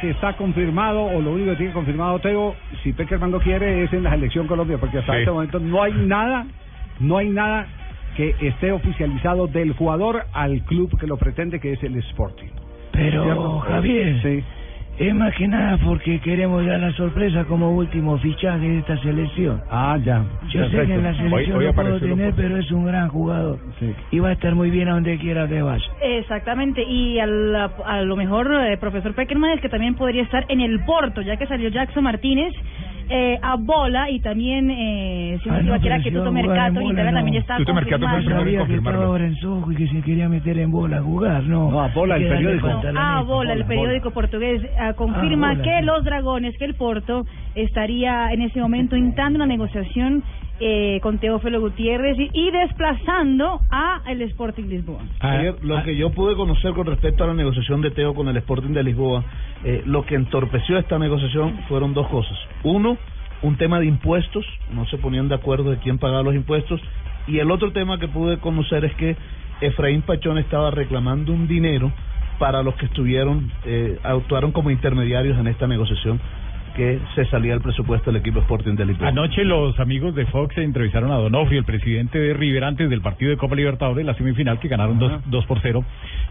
que está confirmado, o lo único que tiene confirmado Teo, si Peckerman lo quiere, es en la selección Colombia, porque hasta Sí. este momento no hay nada, no hay nada que esté oficializado del jugador al club que lo pretende, que es el Sporting. Pero, ¿Cierto? Javier, Sí. Es más que nada porque queremos dar la sorpresa como último fichaje de esta selección. Ah, ya. Yo sé que en la selección no puedo tener, pero es un gran jugador. Sí. Y va a estar muy bien a donde quiera que vaya. Exactamente, y al- a, lo mejor eh, profesor Peckerman es que también podría estar en el Porto, ya que salió Jackson Martínez eh, a bola y también eh, si no Ah, se no, que si va Tuto Mercato, no. también ya está Tuto Mercato fue el confirmado. primero en que confirmarlo. y que se quería meter en bola a jugar, no. No, a bola, Hay el que periódico. Ah, bola, el periódico portugués ah, confirma Ah, bola, que sí. los dragones, que el Porto estaría en ese momento intentando una negociación eh, con Teófilo Gutiérrez y, y desplazando a el Sporting Lisboa. Ayer, lo que yo pude conocer con respecto a la negociación de Teo con el Sporting de Lisboa, eh, lo que entorpeció esta negociación fueron dos cosas. Uno, un tema de impuestos, no se ponían de acuerdo de quién pagaba los impuestos, y el otro tema que pude conocer es que Efraín Pachón estaba reclamando un dinero para los que estuvieron, eh, actuaron como intermediarios en esta negociación, que se salía el presupuesto del equipo Sporting de Lisboa. Anoche los amigos de Fox entrevistaron a Donofrio, el presidente de River, antes del partido de Copa Libertadores, la semifinal, que ganaron 2 por 0.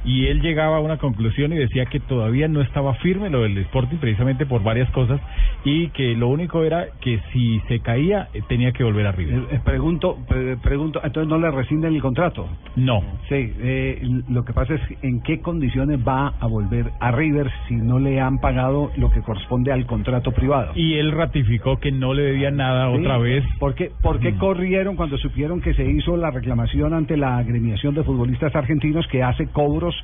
Y él llegaba a una conclusión y decía que todavía no estaba firme lo del Sporting, precisamente por varias cosas, y que lo único era que si se caía, eh, tenía que volver a River. Eh, pregunto, pre- pregunto, entonces no le rescinden el contrato. No. Sí, eh, lo que pasa es en qué condiciones va a volver a River si no le han pagado lo que corresponde al contrato privado. Y él ratificó que no le debía nada Sí, otra vez. ¿Por qué, por qué corrieron cuando supieron que se hizo la reclamación ante la agremiación de futbolistas argentinos que hace cobros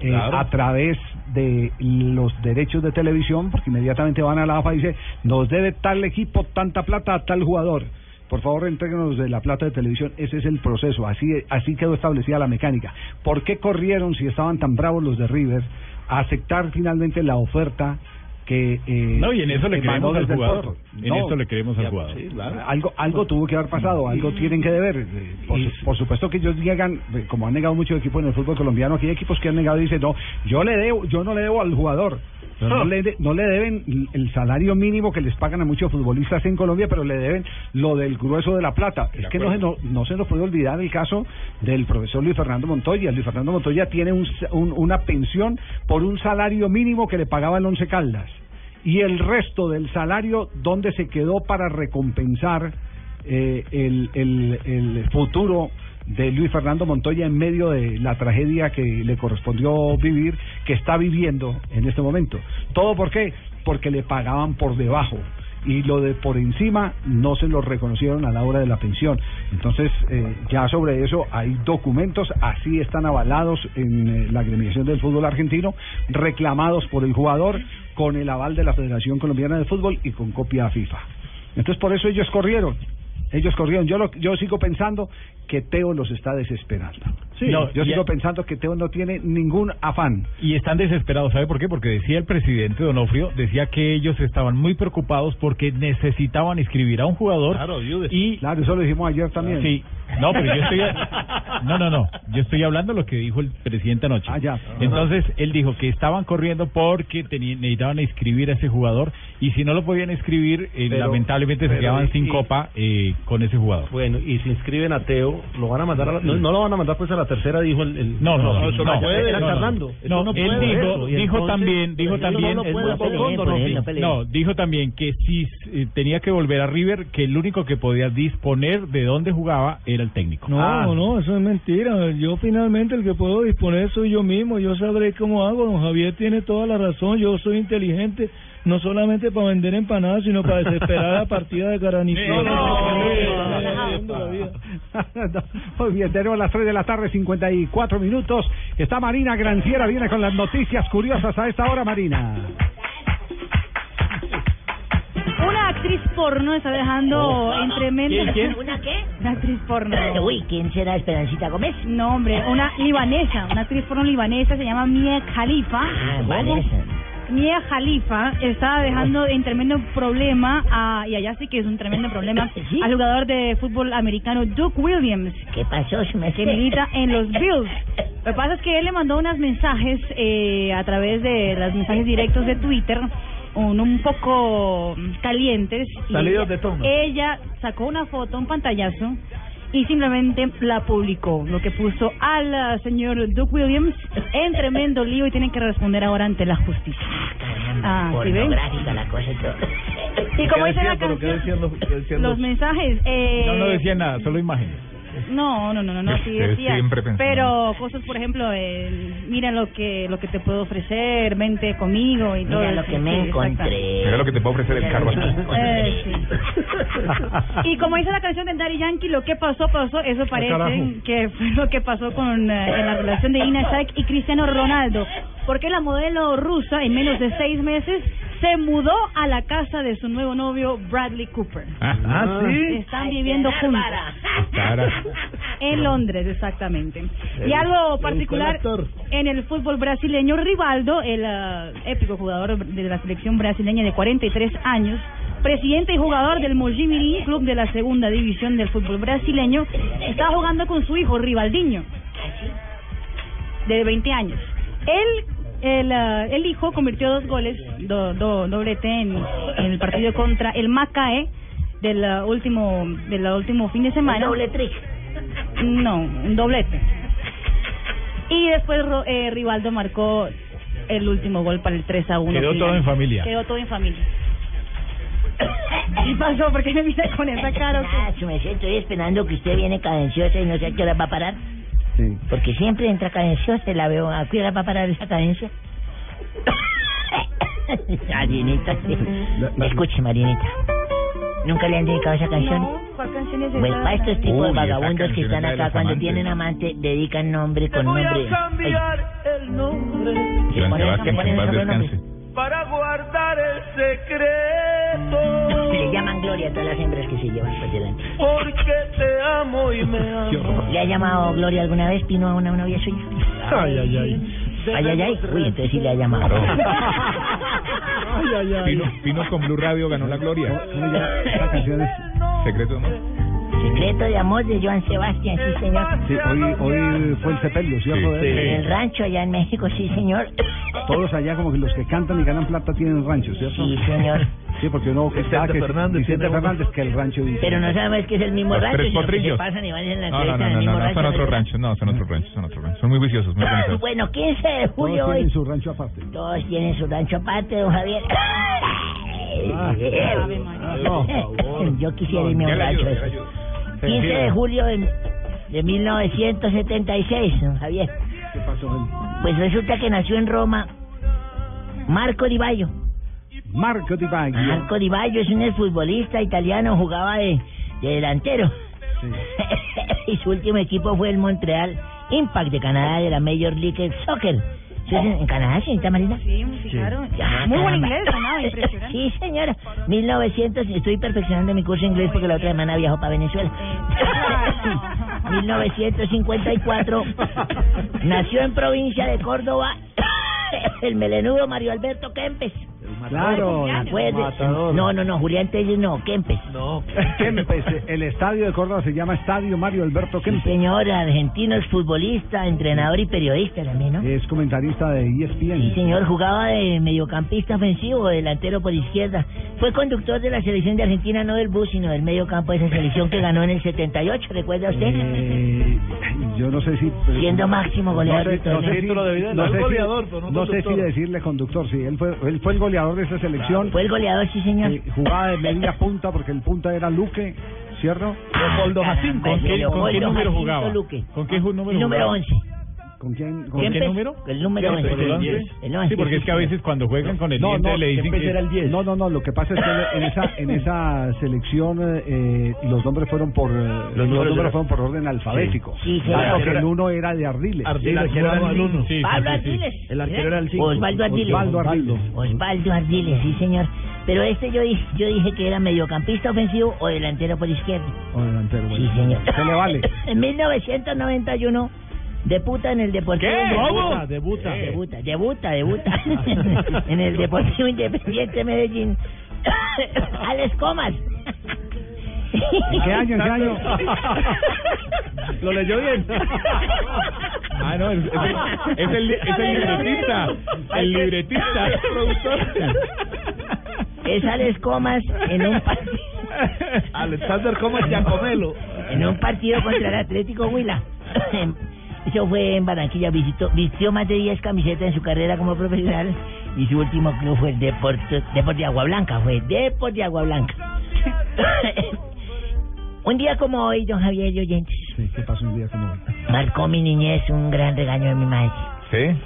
eh, Claro. a través de los derechos de televisión? Porque inmediatamente van a la AFA y dice, nos debe tal equipo tanta plata a tal jugador. Por favor, entréguenos de la plata de televisión. Ese es el proceso. Así, así quedó establecida la mecánica. ¿Por qué corrieron, si estaban tan bravos los de River, a aceptar finalmente la oferta que... eh, No, y en eso le creemos al jugador. En No, eso le creemos al jugador. algo algo tuvo que haber pasado, algo tienen que deber. Eh, Por, su- por supuesto que ellos llegan, eh, como han negado muchos equipos en el fútbol colombiano, aquí hay equipos que han negado y dicen, no, yo le debo, yo no le debo al jugador. Pero no, le de- no le deben el salario mínimo que les pagan a muchos futbolistas en Colombia, pero le deben lo del grueso de la plata. Es que no se, no, no se nos puede olvidar el caso del profesor Luis Fernando Montoya. Luis Fernando Montoya tiene un, un- una pensión por un salario mínimo que le pagaba el Once Caldas y el resto del salario dónde se quedó para recompensar eh, el, el, el futuro de Luis Fernando Montoya en medio de la tragedia que le correspondió vivir, que está viviendo en este momento. ¿Todo por qué? Porque le pagaban por debajo y lo de por encima no se lo reconocieron a la hora de la pensión. Entonces, eh, ya sobre eso hay documentos, así están avalados en eh, la agremiación del fútbol argentino, reclamados por el jugador con el aval de la Federación Colombiana de Fútbol y con copia a FIFA. Entonces, por eso ellos corrieron. Ellos corrieron. Yo, lo, yo sigo pensando que Teo los está desesperando. Sí. No, yo sigo pensando que Teo no tiene ningún afán. Y están desesperados, ¿sabe por qué? Porque decía el presidente Donofrio, decía que ellos estaban muy preocupados porque necesitaban inscribir a un jugador y... Claro, eso lo dijimos ayer también. Sí, no, pero yo estoy... No, no, no, yo estoy hablando de lo que dijo el presidente anoche. Ah, ya. Entonces, él dijo que estaban corriendo porque necesitaban inscribir a ese jugador y si no lo podían inscribir, eh, Pero- lamentablemente se pero quedaban y- sin y- copa eh, con ese jugador. Bueno, y si inscriben a Teo, lo van a mandar a la- no, no lo van a mandar pues a la tercera, dijo el... el- No, no, no, eso no, no puede, no, no, Fernando. no. No, no él puede, dijo, dijo entonces, también, dijo también, no, dijo también que si eh, tenía que volver a River, que el único que podía disponer de dónde jugaba era el técnico. No, Ah. no, eso es mentira. Yo finalmente el que puedo disponer soy yo mismo. Yo sabré cómo hago. Don Javier tiene toda la razón. Yo soy inteligente, no solamente para vender empanadas, sino para desesperar la partida de Garanito. <laughs> Muy bien, tenemos las 3 de la tarde, 54 minutos. Está Marina Granciera, viene con las noticias curiosas a esta hora, Marina. Una actriz porno está dejando Oh. en tremenda... ¿Quién, quién? ¿Una qué? Una actriz porno. Uy, ¿quién será Esperancita Gómez? No, hombre, una libanesa, una actriz porno libanesa, se llama Mia Khalifa. Ah, Vanessa. Mia Khalifa está dejando en tremendo problema, a, y allá sí que es un tremendo problema, <laughs> al jugador de fútbol americano Duke Williams. ¿Qué pasó? Se me que milita en los Bills. Lo que pasa es que él le mandó unos mensajes eh, a través de los mensajes directos de Twitter, un, un poco calientes. y Salidos ella- de tono. Ella sacó una foto, un pantallazo, y simplemente la publicó, lo que puso al ah, señor Duke Williams en tremendo lío y tienen que responder ahora ante la justicia. Ah, ¿sí ven? Pornográfica la cosa y todo. Y como ¿Qué dice la canción, los- mensajes... Eh, No, no decía nada, solo imágenes. No, no, no, no, no, sí decía. Pero cosas, por ejemplo, eh, mira lo que lo que te puedo ofrecer, vente conmigo y todo. Mira lo que me encontré. Mira lo que te puede ofrecer el carro. Eh, sí. <laughs> Y como dice la canción de Daddy Yankee, lo que pasó, pasó, eso parece carajo. que fue lo que pasó con eh, en la relación de Ina Shayk y Cristiano Ronaldo. Porque la modelo rusa, en menos de seis meses, se mudó a la casa de su nuevo novio, Bradley Cooper. Ah, sí. Están viviendo juntos. En Londres, exactamente. Y algo particular en el fútbol brasileño, Rivaldo, el ah, épico jugador de la selección brasileña de 43 años, presidente y jugador del Mojimirim, club de la segunda división del fútbol brasileño, estaba jugando con su hijo, Rivaldinho, de 20 años. Él, el, ah, el hijo convirtió dos goles, do, do- doblete en, en el partido contra el Macaé del ah, último del último fin de semana. doble trick? No, un doblete. Y después Ro- eh, Rivaldo marcó el último gol para el 3 a 1. Quedó final. todo en familia. Quedó todo en familia. ¿Qué pasó? ¿Por qué me mira con esa cara? Ah, su merced, estoy esperando que usted viene cadenciosa y no sé a qué hora va a parar. Porque siempre entra cadenciosa la veo. ¿A qué va a parar esa cadencia? <coughs> Marinita, sí. Escuche, Marinita. ¿Nunca le han dedicado esa canción? No, ¿cuál canción es esa? Bueno, para estos tipos Uy, de vagabundos que están acá cuando amantes. tienen amante, dedican nombre con nombre. Ay, el nombre Sebastián, que en paz ponen el nombre. descanse. Para guardar el secreto. Se <laughs> le llaman Gloria a todas las hembras que se llevan por delante. Porque te amo y me <laughs> amo. ¿Le ha llamado Gloria alguna vez, Pino, a una novia suya? Ay, ay, ay. Ay, ay, ay. Uy, entonces sí le ha llamado. <laughs> Ay, ay, ay. Pino, Pino con Blue Radio ganó la gloria. Esta canción es... Secreto, ¿no? Secreto de amor de Joan Sebastián, sí, señor. Sí, hoy, hoy fue el sepelio, ¿cierto? Sí, En De- el rancho allá en México, sí, señor. Todos allá como que los que cantan y ganan plata tienen rancho, ¿cierto? Sí, señor. Sí, porque uno que está que Fernández Vicente. Fernández que el rancho dice. Pero no sabemos que es el mismo rancho, sino que se pasan y van en la No, no, no, no, mismo no, rancho. son otros ranchos, no, son otros ranchos, son otros ranchos. Son muy viciosos, muy organizados. Bueno, 15 de Todos julio tienen hoy. su rancho aparte. Todos tienen su rancho aparte, don Javier. María. No, <laughs> Yo quisiera irme a un rancho. ayudo, de ya le esos. ayudo. 15 de julio de, de 1976, don Javier. ¿Qué pasó? Pues resulta que nació en Roma Marco Di Baggio. Marco Di Baggio. Marco Di Baggio es un futbolista italiano, jugaba de, de delantero. <laughs> y su último equipo fue el Montreal Impact de Canadá de la Major League Soccer. ¿Sí en, Canadá, señorita Marina? Sí, claro. Ah, Muy buen inglés, sonaba <laughs> impresionante. Sí, señora. 1900, estoy perfeccionando mi curso de inglés porque la otra semana viajo para Venezuela. 1954, <laughs> nació en provincia de Córdoba <laughs> el melenudo Mario Alberto Kempes. Claro. No, no, no, Julián Telles no, Kempes. No. <laughs> Kempes, el estadio de Córdoba se llama Estadio Mario Alberto Sí, Kempes. señor, argentino, es futbolista, entrenador y periodista también, ¿no? Es comentarista de ESPN. Sí, señor, jugaba de mediocampista ofensivo, delantero por izquierda. Fue conductor de la selección de Argentina, no del bus, sino del medio campo de esa selección que ganó en el 78, ¿recuerda usted? Eh, yo no sé si... Siendo máximo goleador No de sé, no sé si, Título de vida, no sé es si- goleador, pero no no sé si conductor. decirle conductor, sí. Él fue, él fue el goleador de esa selección. Fue el goleador, sí, señor. Eh, jugaba de media punta porque el punta era Luque, ¿cierto? Leopoldo Jacinto. Caramba, ¿Con qué, con qué Leopoldo número jugaba? Luque. ¿Con qué número El número jugaba? 11. ¿Con quién? con- ¿Con qué número? El número Kempes, 11. el once. El 11. Sí, porque es que a veces cuando juegan con el No, no, le dicen Kempes que... era el 10. No, no, no, lo que pasa es que en esa, en esa selección eh, los nombres fueron por eh, los, números fueron por orden alfabético. Sí, sí, Claro, claro. que el uno era de Ardiles. El arquero era el uno. Sí, Pablo sí, sí. Ardiles. El arquero era el cinco. Osvaldo Ardiles. Osvaldo Ardiles. Osvaldo Ardiles, sí, señor. Pero este yo dije, yo dije que era mediocampista ofensivo o delantero por izquierda. O delantero, bueno. Sí, señor. Se le vale. <laughs> En 1991 Debuta en el Deportivo. Debuta, debuta. Debuta, debuta, <laughs> debuta. en el Deportivo Independiente Medellín. <coughs> Alex Comas. ¿En qué año? ¿En qué año? Lo leyó bien. Ah, no, es, es el, es el, es el libretista. El libretista. Es Alex Comas en un partido. Alexander Comas Giacomelo. En un partido contra el Atlético Huila. <coughs> Eso fue en Barranquilla. Visitó, vistió más de 10 camisetas en su carrera como profesional. Y su último club fue el Deporte, Deporte de Agua Blanca. Fue Deporte de Agua Blanca. <laughs> un día como hoy, don Javier y oyentes, Sí, ¿Qué pasó un día como hoy? marcó mi niñez un gran regaño de mi madre. ¿Sí?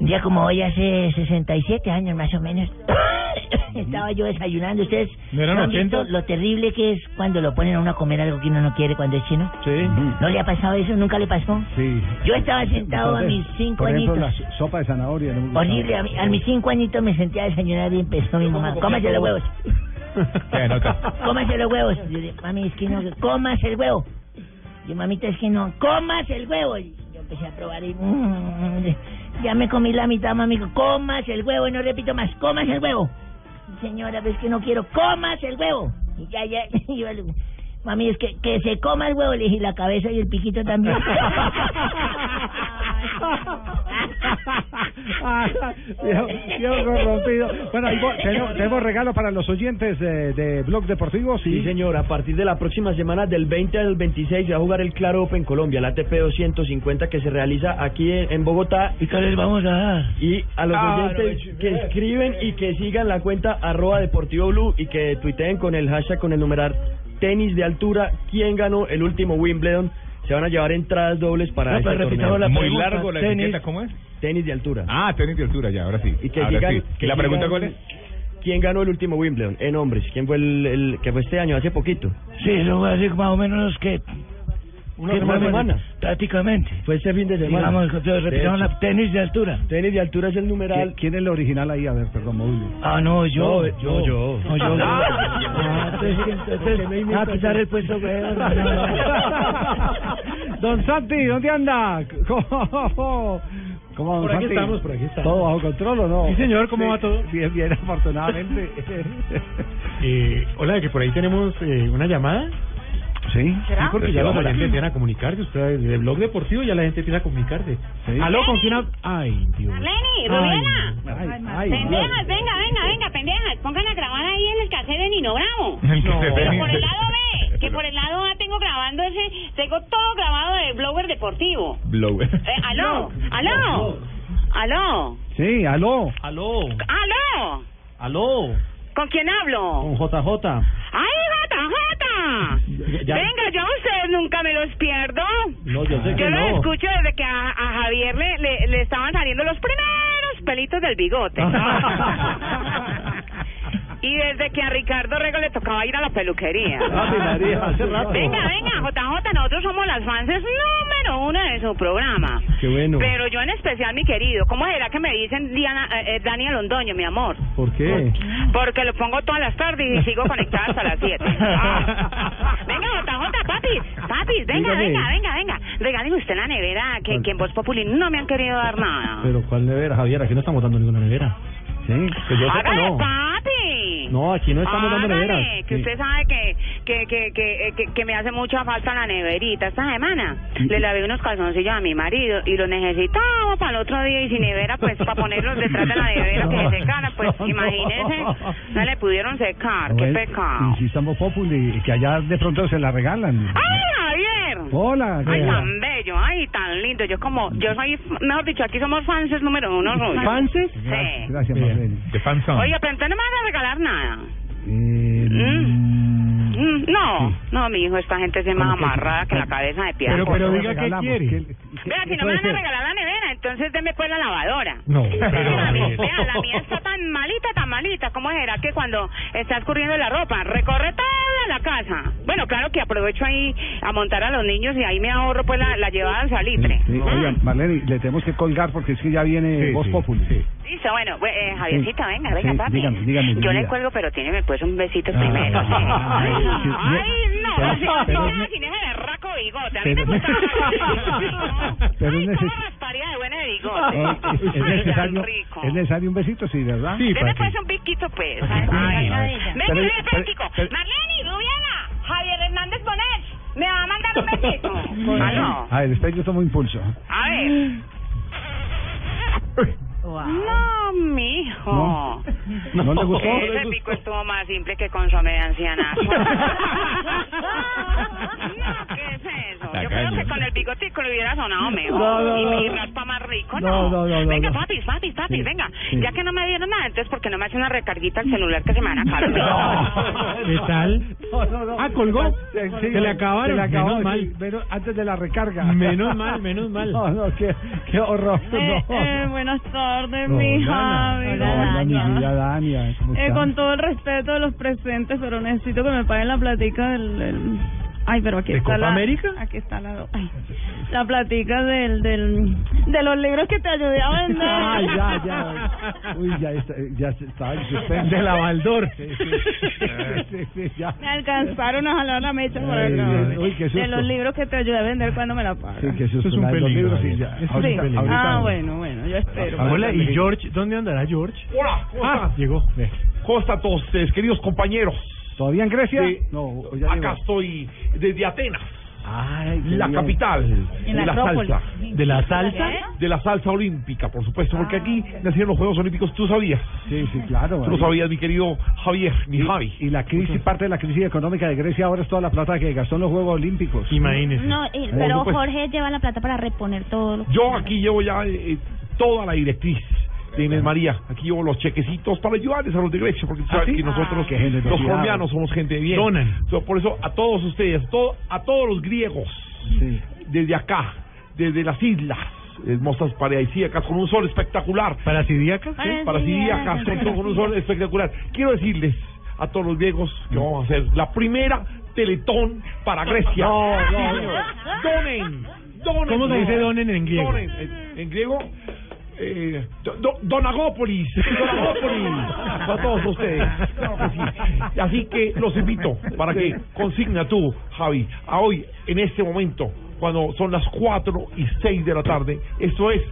Un día como hoy, hace 67 años más o menos, <coughs> estaba yo desayunando. ¿Ustedes ¿No eran han 80? visto lo terrible que es cuando lo ponen a uno a comer algo que uno no quiere cuando es chino? Sí. ¿No le ha pasado eso? ¿Nunca le pasó? Sí. Yo estaba sentado a mis cinco por ejemplo, añitos. la sopa de zanahoria. no me gustaba. Horrible, a, mi- a mis cinco añitos me senté a desayunar y empezó mi mamá. Cómase los huevos, <laughs> cómase los huevos. Yo dije, mami, es que no, cómase el huevo. Yo, mamita, es que no, cómase el huevo. Y yo empecé a probar y... mm, ya me comí la mitad, mami. Comas el huevo, y no repito más, comas el huevo. Señora, ves que no quiero, comas el huevo. Y ya, ya, <laughs> y mami, es que, que se coma el huevo, le dije, y la cabeza y el piquito también. <laughs> Viejo corrompido. Bueno, tenemos, tenemos regalo para los oyentes de, de Blog Deportivo. Sí, señor. A partir de la próxima semana, del 20 al 26, se va a jugar el Claro Open Colombia, la ATP 250 que se realiza aquí en, en Bogotá. ¿Y qué les vamos a dar? Y a los Ah, oyentes no, que escriben y que sigan la cuenta arroba deportivo blue y que tuiteen con el hashtag, con el numeral tenis de altura, quién ganó el último Wimbledon. Se van a llevar entradas dobles para No, este torneo. la Muy pregunta, largo la tenis. etiqueta, ¿cómo es? Tenis de altura. Ah, tenis de altura, ya, ahora sí. Y que ahora digan, sí. que ¿Y la pregunta cuál es? ¿Quién ganó el último Wimbledon? En hombres. ¿Quién fue el, el que fue este año, hace poquito? Sí, eso fue así más o menos que... Una semana. semana. Prácticamente. Fue este fin de semana. Digamos, repitamos la tenis de altura. Tenis de altura es el numeral. ¿Quién, es el original ahí? A ver, perdón, móvil. Ah, no, yo. No, yo, yo. No, yo. <laughs> Ah. Ah, entonces, entonces, a pisar el puesto. Don Santi, ¿dónde anda? ¿Cómo? ¿Cómo, don Por aquí Santi? estamos, por aquí estamos. ¿Todo bajo control o no? Sí, señor, ¿cómo va todo? Bien, bien, afortunadamente. <laughs> Eh, hola, que por ahí tenemos eh, una llamada. ¿Sí? Sí, porque ya los Hola. oyentes empiezan a comunicarse. Usted, del blog deportivo ya la gente empieza a comunicarse. ¿Aló, con quién hab- Ay, Dios. Lenny, Ay, Rubiela. Ay, ay, pendejas, venga, venga, venga, pendejas. Pongan a grabar ahí en el cassette de Nino Bravo. <laughs> El Que Nino. por el lado B, que por el lado A tengo grabando ese, tengo todo grabado de Blower Deportivo. Blower. Eh, aló, aló, aló, Sí, aló. Aló, aló. aló, ¿Con quién hablo? con JJ. ¡Ay! Ya- Venga, yo a ustedes nunca me los pierdo. No, yo sé que Yo los no. escucho desde que a, a Javier le, le, le estaban saliendo los primeros pelitos del bigote. <laughs> y desde que a Ricardo Rego le tocaba ir a la peluquería. María, hace rato. Venga, venga, JJ, nosotros somos las fans número uno de su programa. Qué bueno. Pero yo en especial, mi querido, ¿cómo será que me dicen Diana, eh, eh, Daniel Londoño, mi amor? ¿Por qué? Porque lo pongo todas las tardes y sigo conectada hasta las 7. <laughs> venga, JJ, papi, papi, venga, Dígame. venga, venga, venga. Regáleme usted la nevera, que, que en Voz Populi no me han querido dar nada. Pero ¿cuál nevera, Javier? Aquí no estamos dando ninguna nevera. Sí. Que yo sepa, Hágale, no. papi. No, aquí no estamos dando neveras. que usted sabe que, que, que, que, eh, que, que me hace mucha falta la neverita. Esta semana le lavé unos calzoncillos a mi marido y los necesitaba para el otro día y sin nevera, pues para ponerlos detrás de la nevera que se <laughs> secaran, pues <laughs> imagínese, no le pudieron secar, qué pecado. Y si estamos populi, que allá de pronto se la regalan. ¡Ay, Hola. Ay, tan bello, ay, tan lindo. Yo como, yo soy, mejor dicho, aquí somos fans número uno. suyos. ¿Fanses? Sí. Gracias, Marlene. De fan son. Oiga, pero entonces no me van a regalar nada. Eh, Mm. Mm, No, no, mi hijo, esta gente es más amarrada que la cabeza de piedra. Pero, pero diga qué quiere. Vea, si no me van a regalar la nevera, entonces deme pues la lavadora. No. Vea, la mía, vea, la mía está tan malita, tan malita. ¿Cómo será que cuando está escurriendo la ropa, recorre toda la casa? Bueno, claro que aprovecho ahí a montar a los niños y ahí me ahorro pues la, la llevada al salitre. Sí, oigan, Marlene, le tenemos que colgar porque es que ya viene Sí, Voz sí, Populi. Listo, bueno, pues, eh, Javiercito, Sí. venga, venga, Sí, papi. dígame, dígame, mi Yo le cuelgo, pero tiene pues un besito Ah. primero. <laughs> sí. Ay, no, pero- pero-. A mí me Pero- gusta. <laughs> <laughs> Pero es, Ay, neces- de buena de <laughs> bigote. es- es necesario, rico. es necesario un besito, sí, ¿verdad? Deme pues un piquito, pues. Ay, Ay, Venga, pero- ven, pero- Pético. pero- Marlene, Rubiana, Javier Hernández Bonet, ¿me va a mandar un besito? Aló. A ver, espera, yo tomo impulso. A ver. No, mijo. ¿No? ¿No le gustó? <laughs> Ese pico estuvo más simple que consomé de ancianazo. <laughs> <laughs> no, ¿qué es eso? Yo creo que con el bigotico le hubiera sonado mejor. No, no, y no. mi raspa más rico, No, ¿no? no, no, no, venga, no. papis, papis, papis, Sí, venga. sí. Ya que no me dieron nada, entonces, ¿por qué no me hace una recarguita al celular que se me van a acabar? ¿Qué tal? Ah, colgó. Se, Se le acabaron. Se le acabó, Menos mal. sí, menos- antes de la recarga. Menos mal, menos mal. No, no, qué, qué horror. Eh, no. eh, buenas tardes, No, mi. Javi. Hola, Dania. ¿cómo Eh, con todo el respeto de los presentes, pero necesito que me paguen la platica del... del- Ay, pero aquí ¿De está Copa la... América? Aquí está la... Ay, la platica del, del... De los libros que te ayudé a vender. <laughs> Ah, ya, ya. <laughs> Uy, ya, está, ya estaba en suspenso. De la Baldor. Sí, sí, sí, sí, ya. Me alcanzaron a jalar la mecha por acá. Uy, qué De susto. los libros que te ayudé a vender cuando me la pagan. Sí, que susto. Eso es un de los peligro, libros, ya. Es un peligro. ahorita- Ah, bueno, bueno, yo espero. Hola, ¿y George? ¿Dónde andará George? Hola, ¿cómo Ah, llegó. Ve. ¿Cómo están todos ustedes, queridos compañeros? ¿Todavía en Grecia? De- no, ya acá llegó. estoy desde Atenas, Ay, la bien. capital de la salsa. ¿De la salsa? De la salsa olímpica, por supuesto, porque aquí nacieron los Juegos Olímpicos, tú sabías. Sí, sí, claro. Tú lo sabías, mi querido Javier, mi Javi. Y la crisis, parte de la crisis económica de Grecia ahora es toda la plata que gastó en los Juegos Olímpicos. Imagínese. No, pero. Jorge lleva la plata para reponer todo lo que... Yo aquí llevo ya eh, toda la directriz Inés María. Aquí llevo los chequecitos para ayudarles a los de Grecia, porque ¿Ah, sí? que nosotros, Ah, los colombianos, somos gente de bien. Donan. So, por eso, a todos ustedes, todo, a todos los griegos, Sí. desde acá, desde las islas hermosas paradisíacas, con un sol espectacular. ¿Paradisíacas? Sí, Paradisíacas. con, con un sol espectacular. Quiero decirles a todos los griegos que vamos a hacer la primera teletón para Grecia. No, no, Sí, no. señor. Donen, donen. ¿Cómo se dice donen en griego? Donen, en, en griego. Eh, do- do- Donagópolis, Donagópolis, <laughs> para todos ustedes. Claro que sí. <laughs> Así que los invito para que consigna tú, Javi, a hoy, en este momento, cuando son las 4 y 6 de la tarde, esto es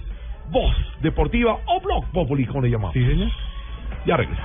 Voz Deportiva o Blog Populi, como le llamamos. Sí, señor. Ya regreso.